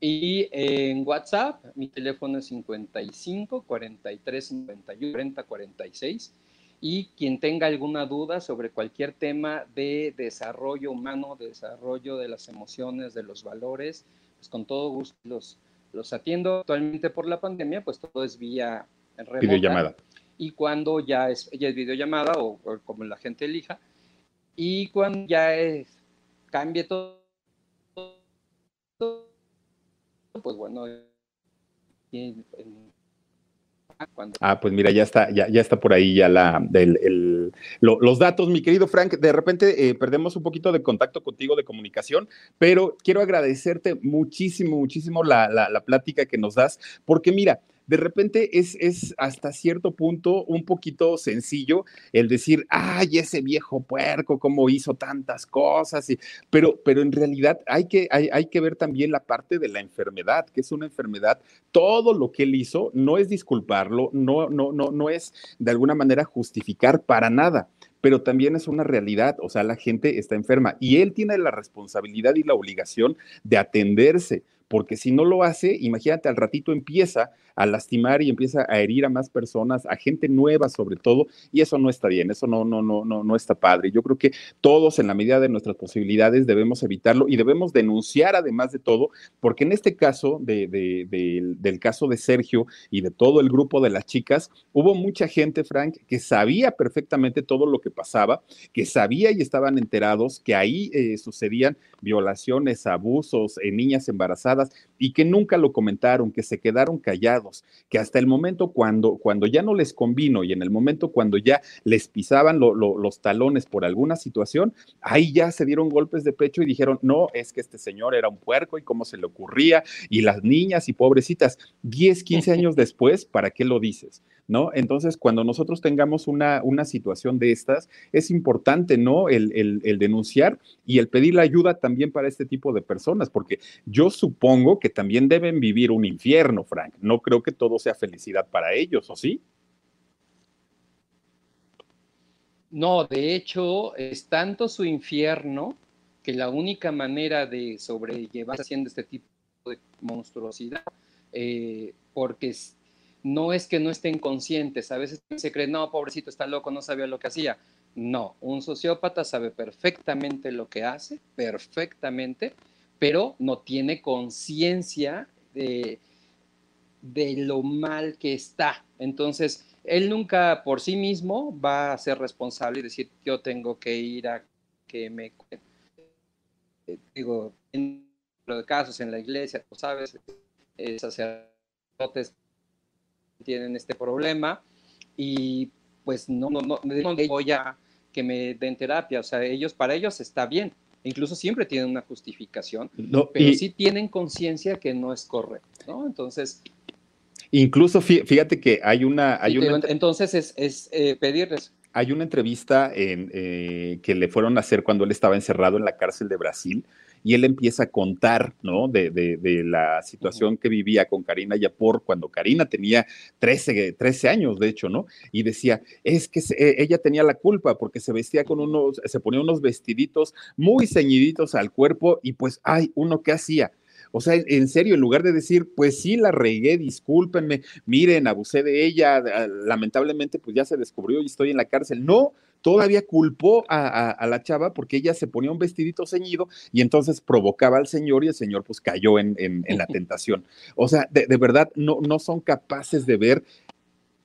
Y en WhatsApp, mi teléfono es 55 43 51 40 46. Y quien tenga alguna duda sobre cualquier tema de desarrollo humano, desarrollo de las emociones, de los valores, pues con todo gusto los, los atiendo. Actualmente por la pandemia, pues todo es vía remota. Videollamada. Y cuando ya es, ya es videollamada o, o como la gente elija, y cuando ya es, cambie todo pues bueno, Ah, pues mira, ya está, ya, ya está por ahí ya la, el, los datos, mi querido Frank. De repente eh, perdemos un poquito de contacto contigo de comunicación, pero quiero agradecerte muchísimo, muchísimo la, la, la plática que nos das, porque mira, de repente es, es hasta cierto punto un poquito sencillo el decir, ay, ese viejo puerco, cómo hizo tantas cosas, y, pero, pero en realidad hay que, hay, hay que ver también la parte de la enfermedad, que es una enfermedad, todo lo que él hizo no es disculparlo, no, no, no, no es de alguna manera justificar para nada pero también es una realidad, o sea, la gente está enferma y él tiene la responsabilidad y la obligación de atenderse, porque si no lo hace, imagínate, al ratito empieza a lastimar y empieza a herir a más personas, a gente nueva sobre todo, y eso no está bien, eso no, no, no, no, no está padre. Yo creo que todos en la medida de nuestras posibilidades debemos evitarlo y debemos denunciar además de todo, porque en este caso de, de, de, del caso de Sergio y de todo el grupo de las chicas, hubo mucha gente, Frank, que sabía perfectamente todo lo que pasaba, que sabía y estaban enterados que ahí eh, sucedían violaciones, abusos en niñas embarazadas y que nunca lo comentaron, que se quedaron callados, que hasta el momento cuando, cuando ya no les convino y en el momento cuando ya les pisaban lo, lo, los talones por alguna situación, ahí ya se dieron golpes de pecho y dijeron, no, es que este señor era un puerco y cómo se le ocurría, y las niñas y pobrecitas, 10, 15 años después, ¿para qué lo dices? ¿No? Entonces, cuando nosotros tengamos una, una situación de estas, es importante, ¿no? El, el, denunciar y el pedir la ayuda también para este tipo de personas, porque yo supongo que también deben vivir un infierno, Frank. No creo que todo sea felicidad para ellos, ¿o sí? No, de hecho, es tanto su infierno que la única manera de sobrellevar haciendo este tipo de monstruosidad, eh, porque no es que no estén conscientes, a veces se cree, no, pobrecito, está loco, no sabía lo que hacía. No, un sociópata sabe perfectamente lo que hace, perfectamente, pero no tiene conciencia de, de lo mal que está. Entonces, él nunca por sí mismo va a ser responsable y decir, yo tengo que ir a que me... Digo, en los casos en la iglesia, tú sabes, sacerdotes tienen este problema y pues no, no, no, no voy a que me den terapia, o sea, ellos, para ellos está bien, incluso siempre tienen una justificación, no, pero y, sí tienen conciencia que no es correcto, ¿no? Entonces... Incluso fíjate que hay una... Hay una entonces es, es eh, pedirles... Hay una entrevista en, eh, que le fueron a hacer cuando él estaba encerrado en la cárcel de Brasil, y él empieza a contar, ¿no? De, de, de la situación que vivía con Karina Yapor cuando Karina tenía 13, 13 años, de hecho, ¿no? Y decía, es que se, ella tenía la culpa porque se vestía con unos, se ponía unos vestiditos muy ceñiditos al cuerpo y pues, ay, uno qué hacía. O sea, en serio, en lugar de decir, pues sí, la regué, discúlpenme, miren, abusé de ella, lamentablemente, pues ya se descubrió y estoy en la cárcel. No, todavía culpó a, a, a, la chava porque ella se ponía un vestidito ceñido y entonces provocaba al señor y el señor pues cayó en, en, en la tentación. O sea, de, de, verdad no, no son capaces de ver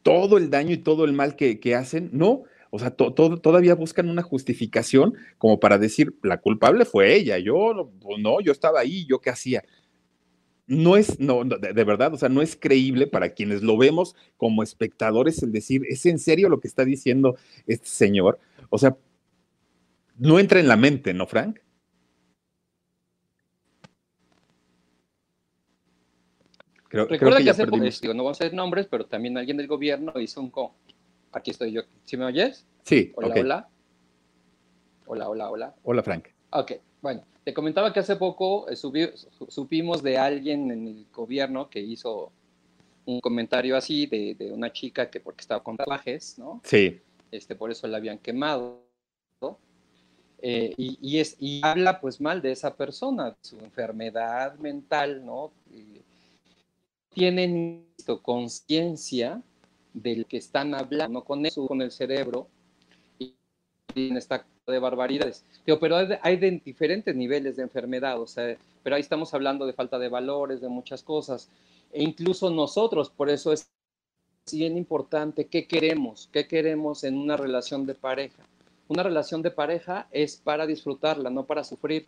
todo el daño y todo el mal que, que hacen, no. O sea, to, to, todavía buscan una justificación como para decir, la culpable fue ella, yo pues no, yo estaba ahí, yo qué hacía no es, no, de, de, verdad, o sea, no es creíble para quienes lo vemos como espectadores el decir, ¿es en serio lo que está diciendo este señor? O sea, no entra en la mente, ¿no, Frank? Creo, Recuerda creo que, que hace poco, no vamos a hacer nombres, pero también alguien del gobierno hizo un... Co Aquí estoy yo. ¿Sí me oyes? Sí. Hola, okay. hola. Hola, hola, hola. Hola, Frank. Ok, bueno. Te comentaba que hace poco eh, supimos de alguien en el gobierno que hizo un comentario así de, de, una chica que porque estaba con tatuajes, ¿no? Sí. Este, por eso la habían quemado. Eh, y, y, es, y habla pues mal de esa persona, su enfermedad mental, ¿no? Y tienen conciencia del que están hablando con eso, con el cerebro, y en esta de barbaridades. pero hay de, diferentes niveles de enfermedad, o sea, pero ahí estamos hablando de falta de valores, de muchas cosas. E incluso nosotros, por eso es bien importante qué queremos, qué queremos en una relación de pareja. Una relación de pareja es para disfrutarla, no para sufrir.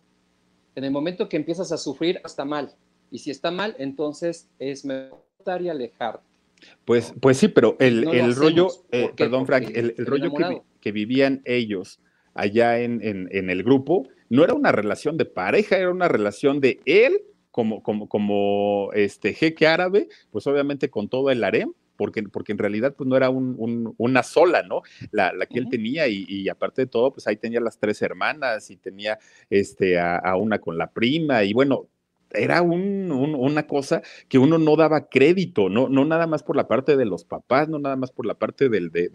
En el momento que empiezas a sufrir, está mal. Y si está mal, entonces es mejor y alejarte. Pues, pues sí, pero el, el rollo, eh, perdón, Frank, el, rollo que, que, vivían ellos allá en, en, el grupo, no era una relación de pareja, era una relación de él como, como, como este jeque árabe, pues obviamente con todo el harem, porque, porque en realidad pues no era un, una sola, ¿no? La, la que él tenía y, y, aparte de todo, pues ahí tenía las tres hermanas y tenía este, a, a, una con la prima y bueno, era un, una cosa que uno no daba crédito, no, no nada más por la parte de los papás, no nada más por la parte del, de,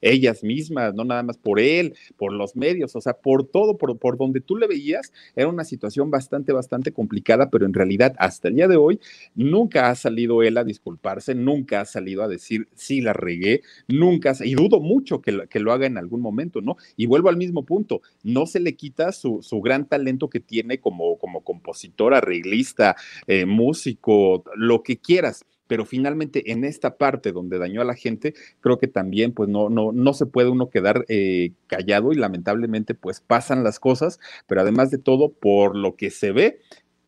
ellas mismas, no nada más por él, por los medios, o sea, por todo, por, por donde tú le veías, era una situación bastante, bastante complicada, pero en realidad hasta el día de hoy nunca ha salido él a disculparse, nunca ha salido a decir, sí, la regué, nunca, y dudo mucho que, lo, que lo haga en algún momento, ¿no? Y vuelvo al mismo punto, no se le quita su, su gran talento que tiene como, como compositora, lista, eh, músico, lo que quieras pero finalmente en esta parte donde dañó a la gente, creo que también pues no, no, no se puede uno quedar eh, callado y lamentablemente pues pasan las cosas, pero además de todo, por lo que se ve,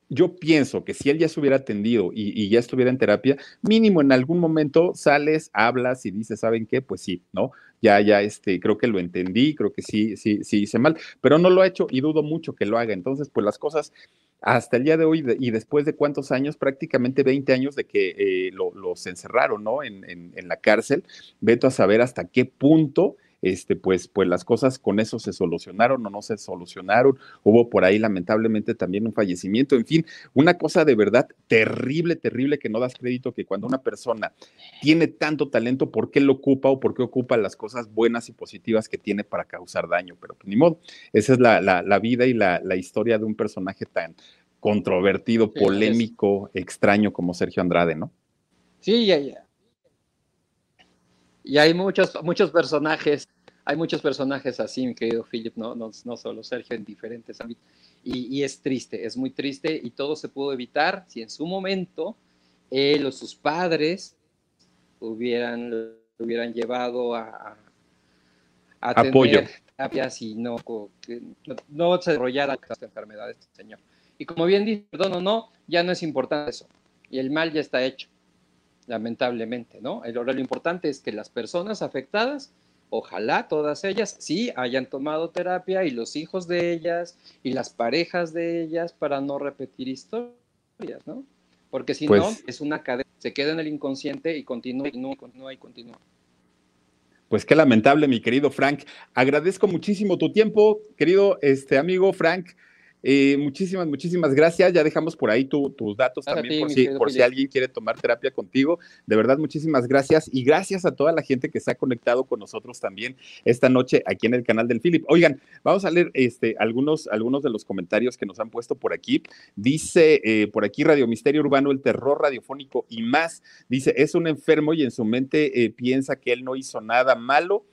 yo pienso que si él ya se hubiera atendido y, y, ya estuviera en terapia, mínimo en algún momento sales, hablas y dices, ¿saben qué? Pues sí, ¿no? Ya, ya, este, creo que lo entendí, creo que sí, sí, sí hice mal, pero no lo ha hecho y dudo mucho que lo haga. Entonces, pues las cosas hasta el día de hoy y después de cuántos años, prácticamente 20 años de que eh, los encerraron, ¿no? En, en, la cárcel, veto a saber hasta qué punto este, pues, pues las cosas con eso se solucionaron o no se solucionaron. Hubo por ahí lamentablemente también un fallecimiento. En fin, una cosa de verdad terrible, terrible que no das crédito que cuando una persona tiene tanto talento, ¿por qué lo ocupa o por qué ocupa las cosas buenas y positivas que tiene para causar daño? Pero pues, ni modo, esa es la, la, vida y la, la historia de un personaje tan controvertido, polémico, extraño como Sergio Andrade, ¿no? Sí, ya, ya. Y hay muchos, muchos personajes hay muchos personajes así, mi querido Philip, no, no, no solo Sergio, en diferentes ámbitos. Y, es triste, es muy triste y todo se pudo evitar si en su momento él o sus padres hubieran, hubieran llevado a, a Apoyo. terapias y no, no, no se desarrollara esta enfermedad de este señor. Y como bien dice, perdón o no, ya no es importante eso. Y el mal ya está hecho, lamentablemente, ¿no? El, lo importante es que las personas afectadas ojalá todas ellas sí hayan tomado terapia y los hijos de ellas y las parejas de ellas para no repetir historias, ¿no? Porque si no, pues es una cadena, se queda en el inconsciente y continúa, y continúa y continúa. Pues qué lamentable, mi querido Frank. Agradezco muchísimo tu tiempo, querido este amigo Frank. Eh, muchísimas, muchísimas gracias. Ya dejamos por ahí tus datos también por, si, por si, alguien quiere tomar terapia contigo. De verdad, muchísimas gracias. Y gracias a toda la gente que se ha conectado con nosotros también esta noche aquí en el canal del Philip. Oigan, vamos a leer este, algunos, algunos de los comentarios que nos han puesto por aquí. Dice eh, por aquí Radio Misterio Urbano, el terror radiofónico y más. Dice, es un enfermo y en su mente eh, piensa que él no hizo nada malo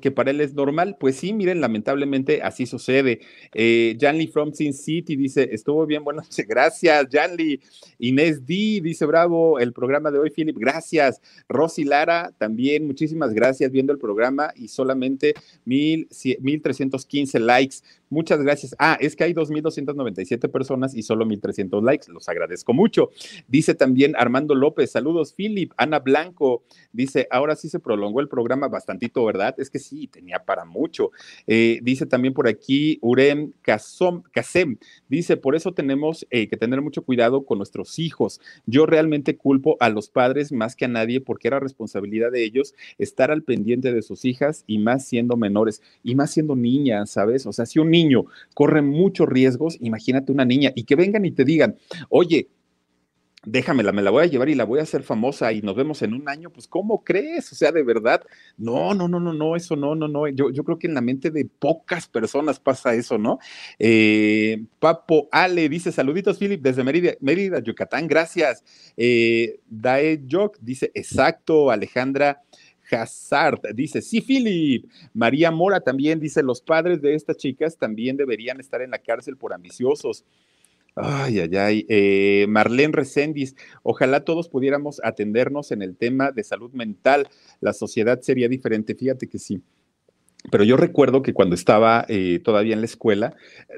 que para él es normal. Pues sí, miren, lamentablemente así sucede. Eh, Janly from Sin City dice, estuvo bien, bueno, gracias, Janly. Inés D dice, bravo, el programa de hoy, Philip, gracias. Rosy Lara, también, muchísimas gracias viendo el programa y solamente mil, 1315 likes. Muchas gracias. Ah, es que hay 2.297 personas y solo 1.300 likes. Los agradezco mucho. Dice también Armando López, saludos, Philip. Ana Blanco dice, ahora sí se prolongó el programa bastantito, ¿verdad? Es que sí, tenía para mucho. Eh, dice también por aquí Urem Kasem, dice, por eso tenemos eh, que tener mucho cuidado con nuestros hijos. Yo realmente culpo a los padres más que a nadie porque era responsabilidad de ellos estar al pendiente de sus hijas y más siendo menores y más siendo niñas, ¿sabes? O sea, si un niño corre muchos riesgos, imagínate una niña y que vengan y te digan, oye, déjamela, me la voy a llevar y la voy a hacer famosa y nos vemos en un año, pues ¿cómo crees? O sea, de verdad, no, no, no, no, no, eso no, no, no, yo, yo creo que en la mente de pocas personas pasa eso, ¿no? Eh, Papo Ale dice, saluditos, Philip, desde Mérida, Mérida Yucatán, gracias. Eh, Dae Jock dice, exacto, Alejandra. Hazard dice, sí, Philip. María Mora también dice, los padres de estas chicas también deberían estar en la cárcel por ambiciosos. Ay, ay, ay. Eh, Marlene Reséndiz, ojalá todos pudiéramos atendernos en el tema de salud mental. La sociedad sería diferente. Fíjate que sí. Pero yo recuerdo que cuando estaba eh, todavía en la escuela,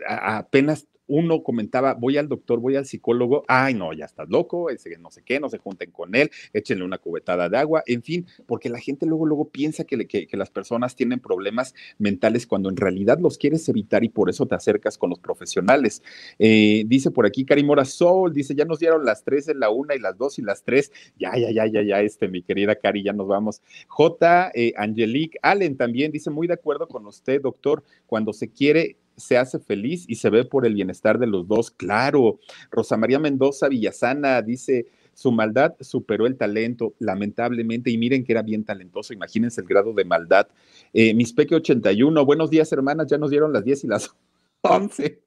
apenas uno comentaba, voy al doctor, voy al psicólogo, ay no, ya estás loco, no sé qué, no se junten con él, échenle una cubetada de agua, en fin, porque la gente luego, luego piensa que, las personas tienen problemas mentales cuando en realidad los quieres evitar y por eso te acercas con los profesionales. Eh, dice por aquí Karimora Sol, dice, ya nos dieron las tres, la una y las dos y las tres, ya, ya, ya, ya, ya, este, mi querida Cari, ya nos vamos. J. Eh, Angelique Allen también dice, muy de acuerdo con usted, doctor, cuando se quiere se hace feliz y se ve por el bienestar de los dos, claro. Rosa María Mendoza Villasana dice, su maldad superó el talento, lamentablemente, y miren que era bien talentoso, imagínense el grado de maldad. Eh, Mis Peque 81, buenos días hermanas, ya nos dieron las 10 y las 11.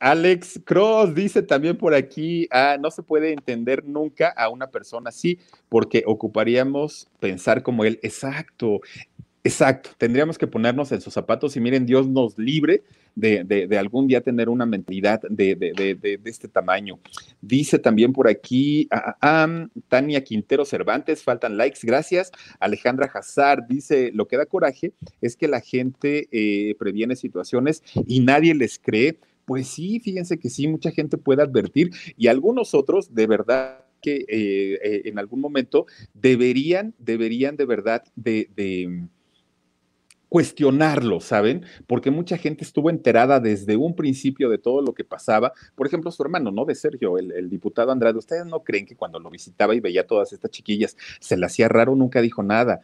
Alex Cross dice también por aquí, ah, no se puede entender nunca a una persona así porque ocuparíamos pensar como él. Exacto, Exacto, tendríamos que ponernos en sus zapatos y miren, Dios nos libre de, algún día tener una mentalidad de, este tamaño. Dice también por aquí ah, ah, ah, Tania Quintero Cervantes, faltan likes, gracias. Alejandra Hazard dice, lo que da coraje es que la gente eh, previene situaciones y nadie les cree. Pues sí, fíjense que sí, mucha gente puede advertir y algunos otros de verdad que eh, eh, en algún momento deberían, deberían de verdad de cuestionarlo, ¿saben? Porque mucha gente estuvo enterada desde un principio de todo lo que pasaba. Por ejemplo, su hermano, ¿no? De Sergio, el, diputado Andrade. ¿Ustedes no creen que cuando lo visitaba y veía todas estas chiquillas se le hacía raro? Nunca dijo nada.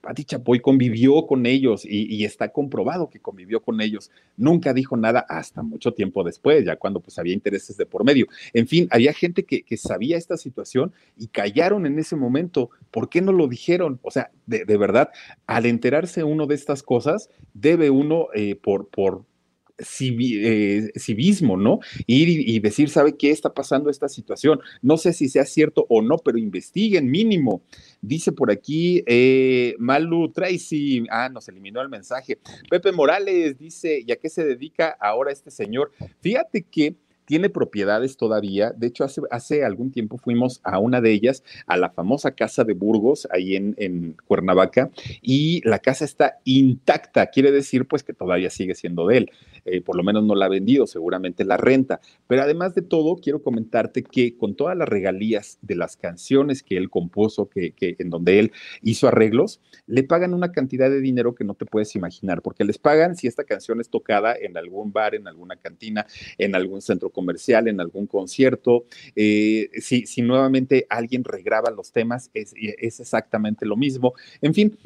Pati Chapoy convivió con ellos y, está comprobado que convivió con ellos. Nunca dijo nada hasta mucho tiempo después, ya cuando pues había intereses de por medio. En fin, había gente que, sabía esta situación y callaron en ese momento. ¿Por qué no lo dijeron? O sea, de, verdad, al enterarse uno de estas cosas, debe uno eh, por, por eh, civismo, ¿no? Ir y, decir, ¿sabe qué está pasando esta situación? No sé si sea cierto o no, pero investiguen mínimo. Dice por aquí eh, Malu Tracy, ah, nos eliminó el mensaje. Pepe Morales dice, ¿y a qué se dedica ahora este señor? Fíjate que tiene propiedades todavía. De hecho, hace, hace algún tiempo fuimos a una de ellas, a la famosa casa de Burgos, ahí en, Cuernavaca, y la casa está intacta. Quiere decir, pues, que todavía sigue siendo de él. Eh, por lo menos no la ha vendido, seguramente la renta. Pero además de todo, quiero comentarte que con todas las regalías de las canciones que él compuso, que, en donde él hizo arreglos, le pagan una cantidad de dinero que no te puedes imaginar, porque les pagan si esta canción es tocada en algún bar, en alguna cantina, en algún centro comercial, en algún concierto. Eh, si, si nuevamente alguien regraba los temas, es, es exactamente lo mismo. En fin,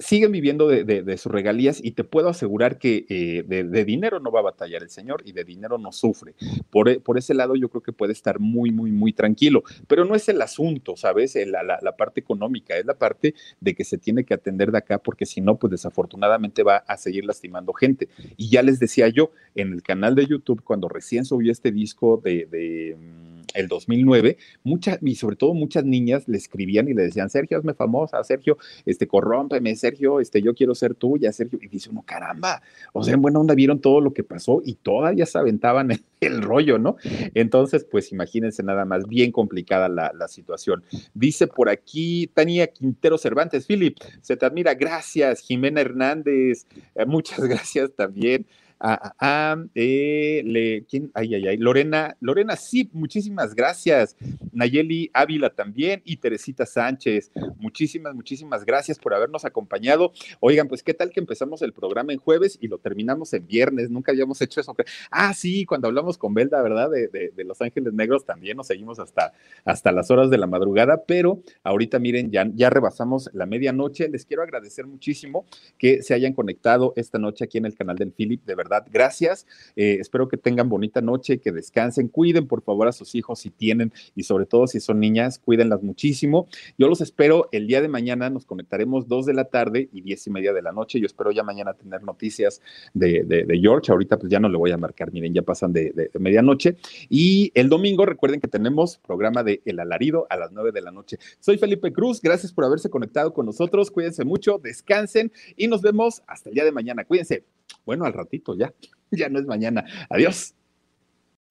siguen viviendo de, sus regalías y te puedo asegurar que eh, de, dinero no va a batallar el señor y de dinero no sufre. Por, e, por, ese lado yo creo que puede estar muy, muy, muy tranquilo, pero no es el asunto, ¿sabes? La, la, parte económica, es la parte de que se tiene que atender de acá porque si no, pues desafortunadamente va a seguir lastimando gente. Y ya les decía yo, en el canal de YouTube, cuando recién subió este disco de mm, el 2009, muchas, y sobre todo muchas niñas le escribían y le decían, Sergio, hazme famosa, Sergio, este, corrómpeme, Sergio, este, yo quiero ser tuya, Sergio. Y dice uno, caramba, o sea, en buena onda vieron todo lo que pasó y todavía se aventaban el, rollo, ¿no? Entonces, pues imagínense nada más, bien complicada la, situación. Dice por aquí Tania Quintero Cervantes, Philip, se te admira, gracias, Jimena Hernández, eh, muchas gracias también. Ah, ah, eh, le, ¿quién? Ay, ay, ay, Lorena, Lorena, sí, muchísimas gracias. Nayeli Ávila también y Teresita Sánchez, muchísimas, muchísimas gracias por habernos acompañado. Oigan, pues, ¿qué tal que empezamos el programa en jueves y lo terminamos en viernes? Nunca habíamos hecho eso. Ah, sí, cuando hablamos con Belda, ¿verdad? De, de, Los Ángeles Negros también nos seguimos hasta, hasta las horas de la madrugada, pero ahorita miren, ya, ya rebasamos la medianoche. Les quiero agradecer muchísimo que se hayan conectado esta noche aquí en el canal del Philip, de verdad gracias. Eh, espero que tengan bonita noche, que descansen, cuiden por favor a sus hijos si tienen y sobre todo si son niñas, cuídenlas muchísimo. Yo los espero el día de mañana, nos conectaremos dos de la tarde y diez y media de la noche. Yo espero ya mañana tener noticias de, George. Ahorita pues ya no le voy a marcar, miren, ya pasan de medianoche. Y el domingo, recuerden que tenemos programa de El Alarido a las nueve de la noche. Soy Felipe Cruz, gracias por haberse conectado con nosotros. Cuídense mucho, descansen y nos vemos hasta el día de mañana. Cuídense. Bueno, al ratito ya. Ya no es mañana. Adiós.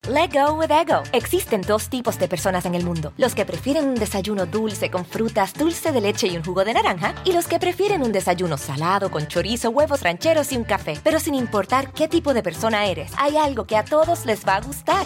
Let go with ego. Existen dos tipos de personas en el mundo: los que prefieren un desayuno dulce con frutas, dulce de leche y un jugo de naranja, y los que prefieren un desayuno salado con chorizo, huevos rancheros y un café. Pero sin importar qué tipo de persona eres, hay algo que a todos les va a gustar.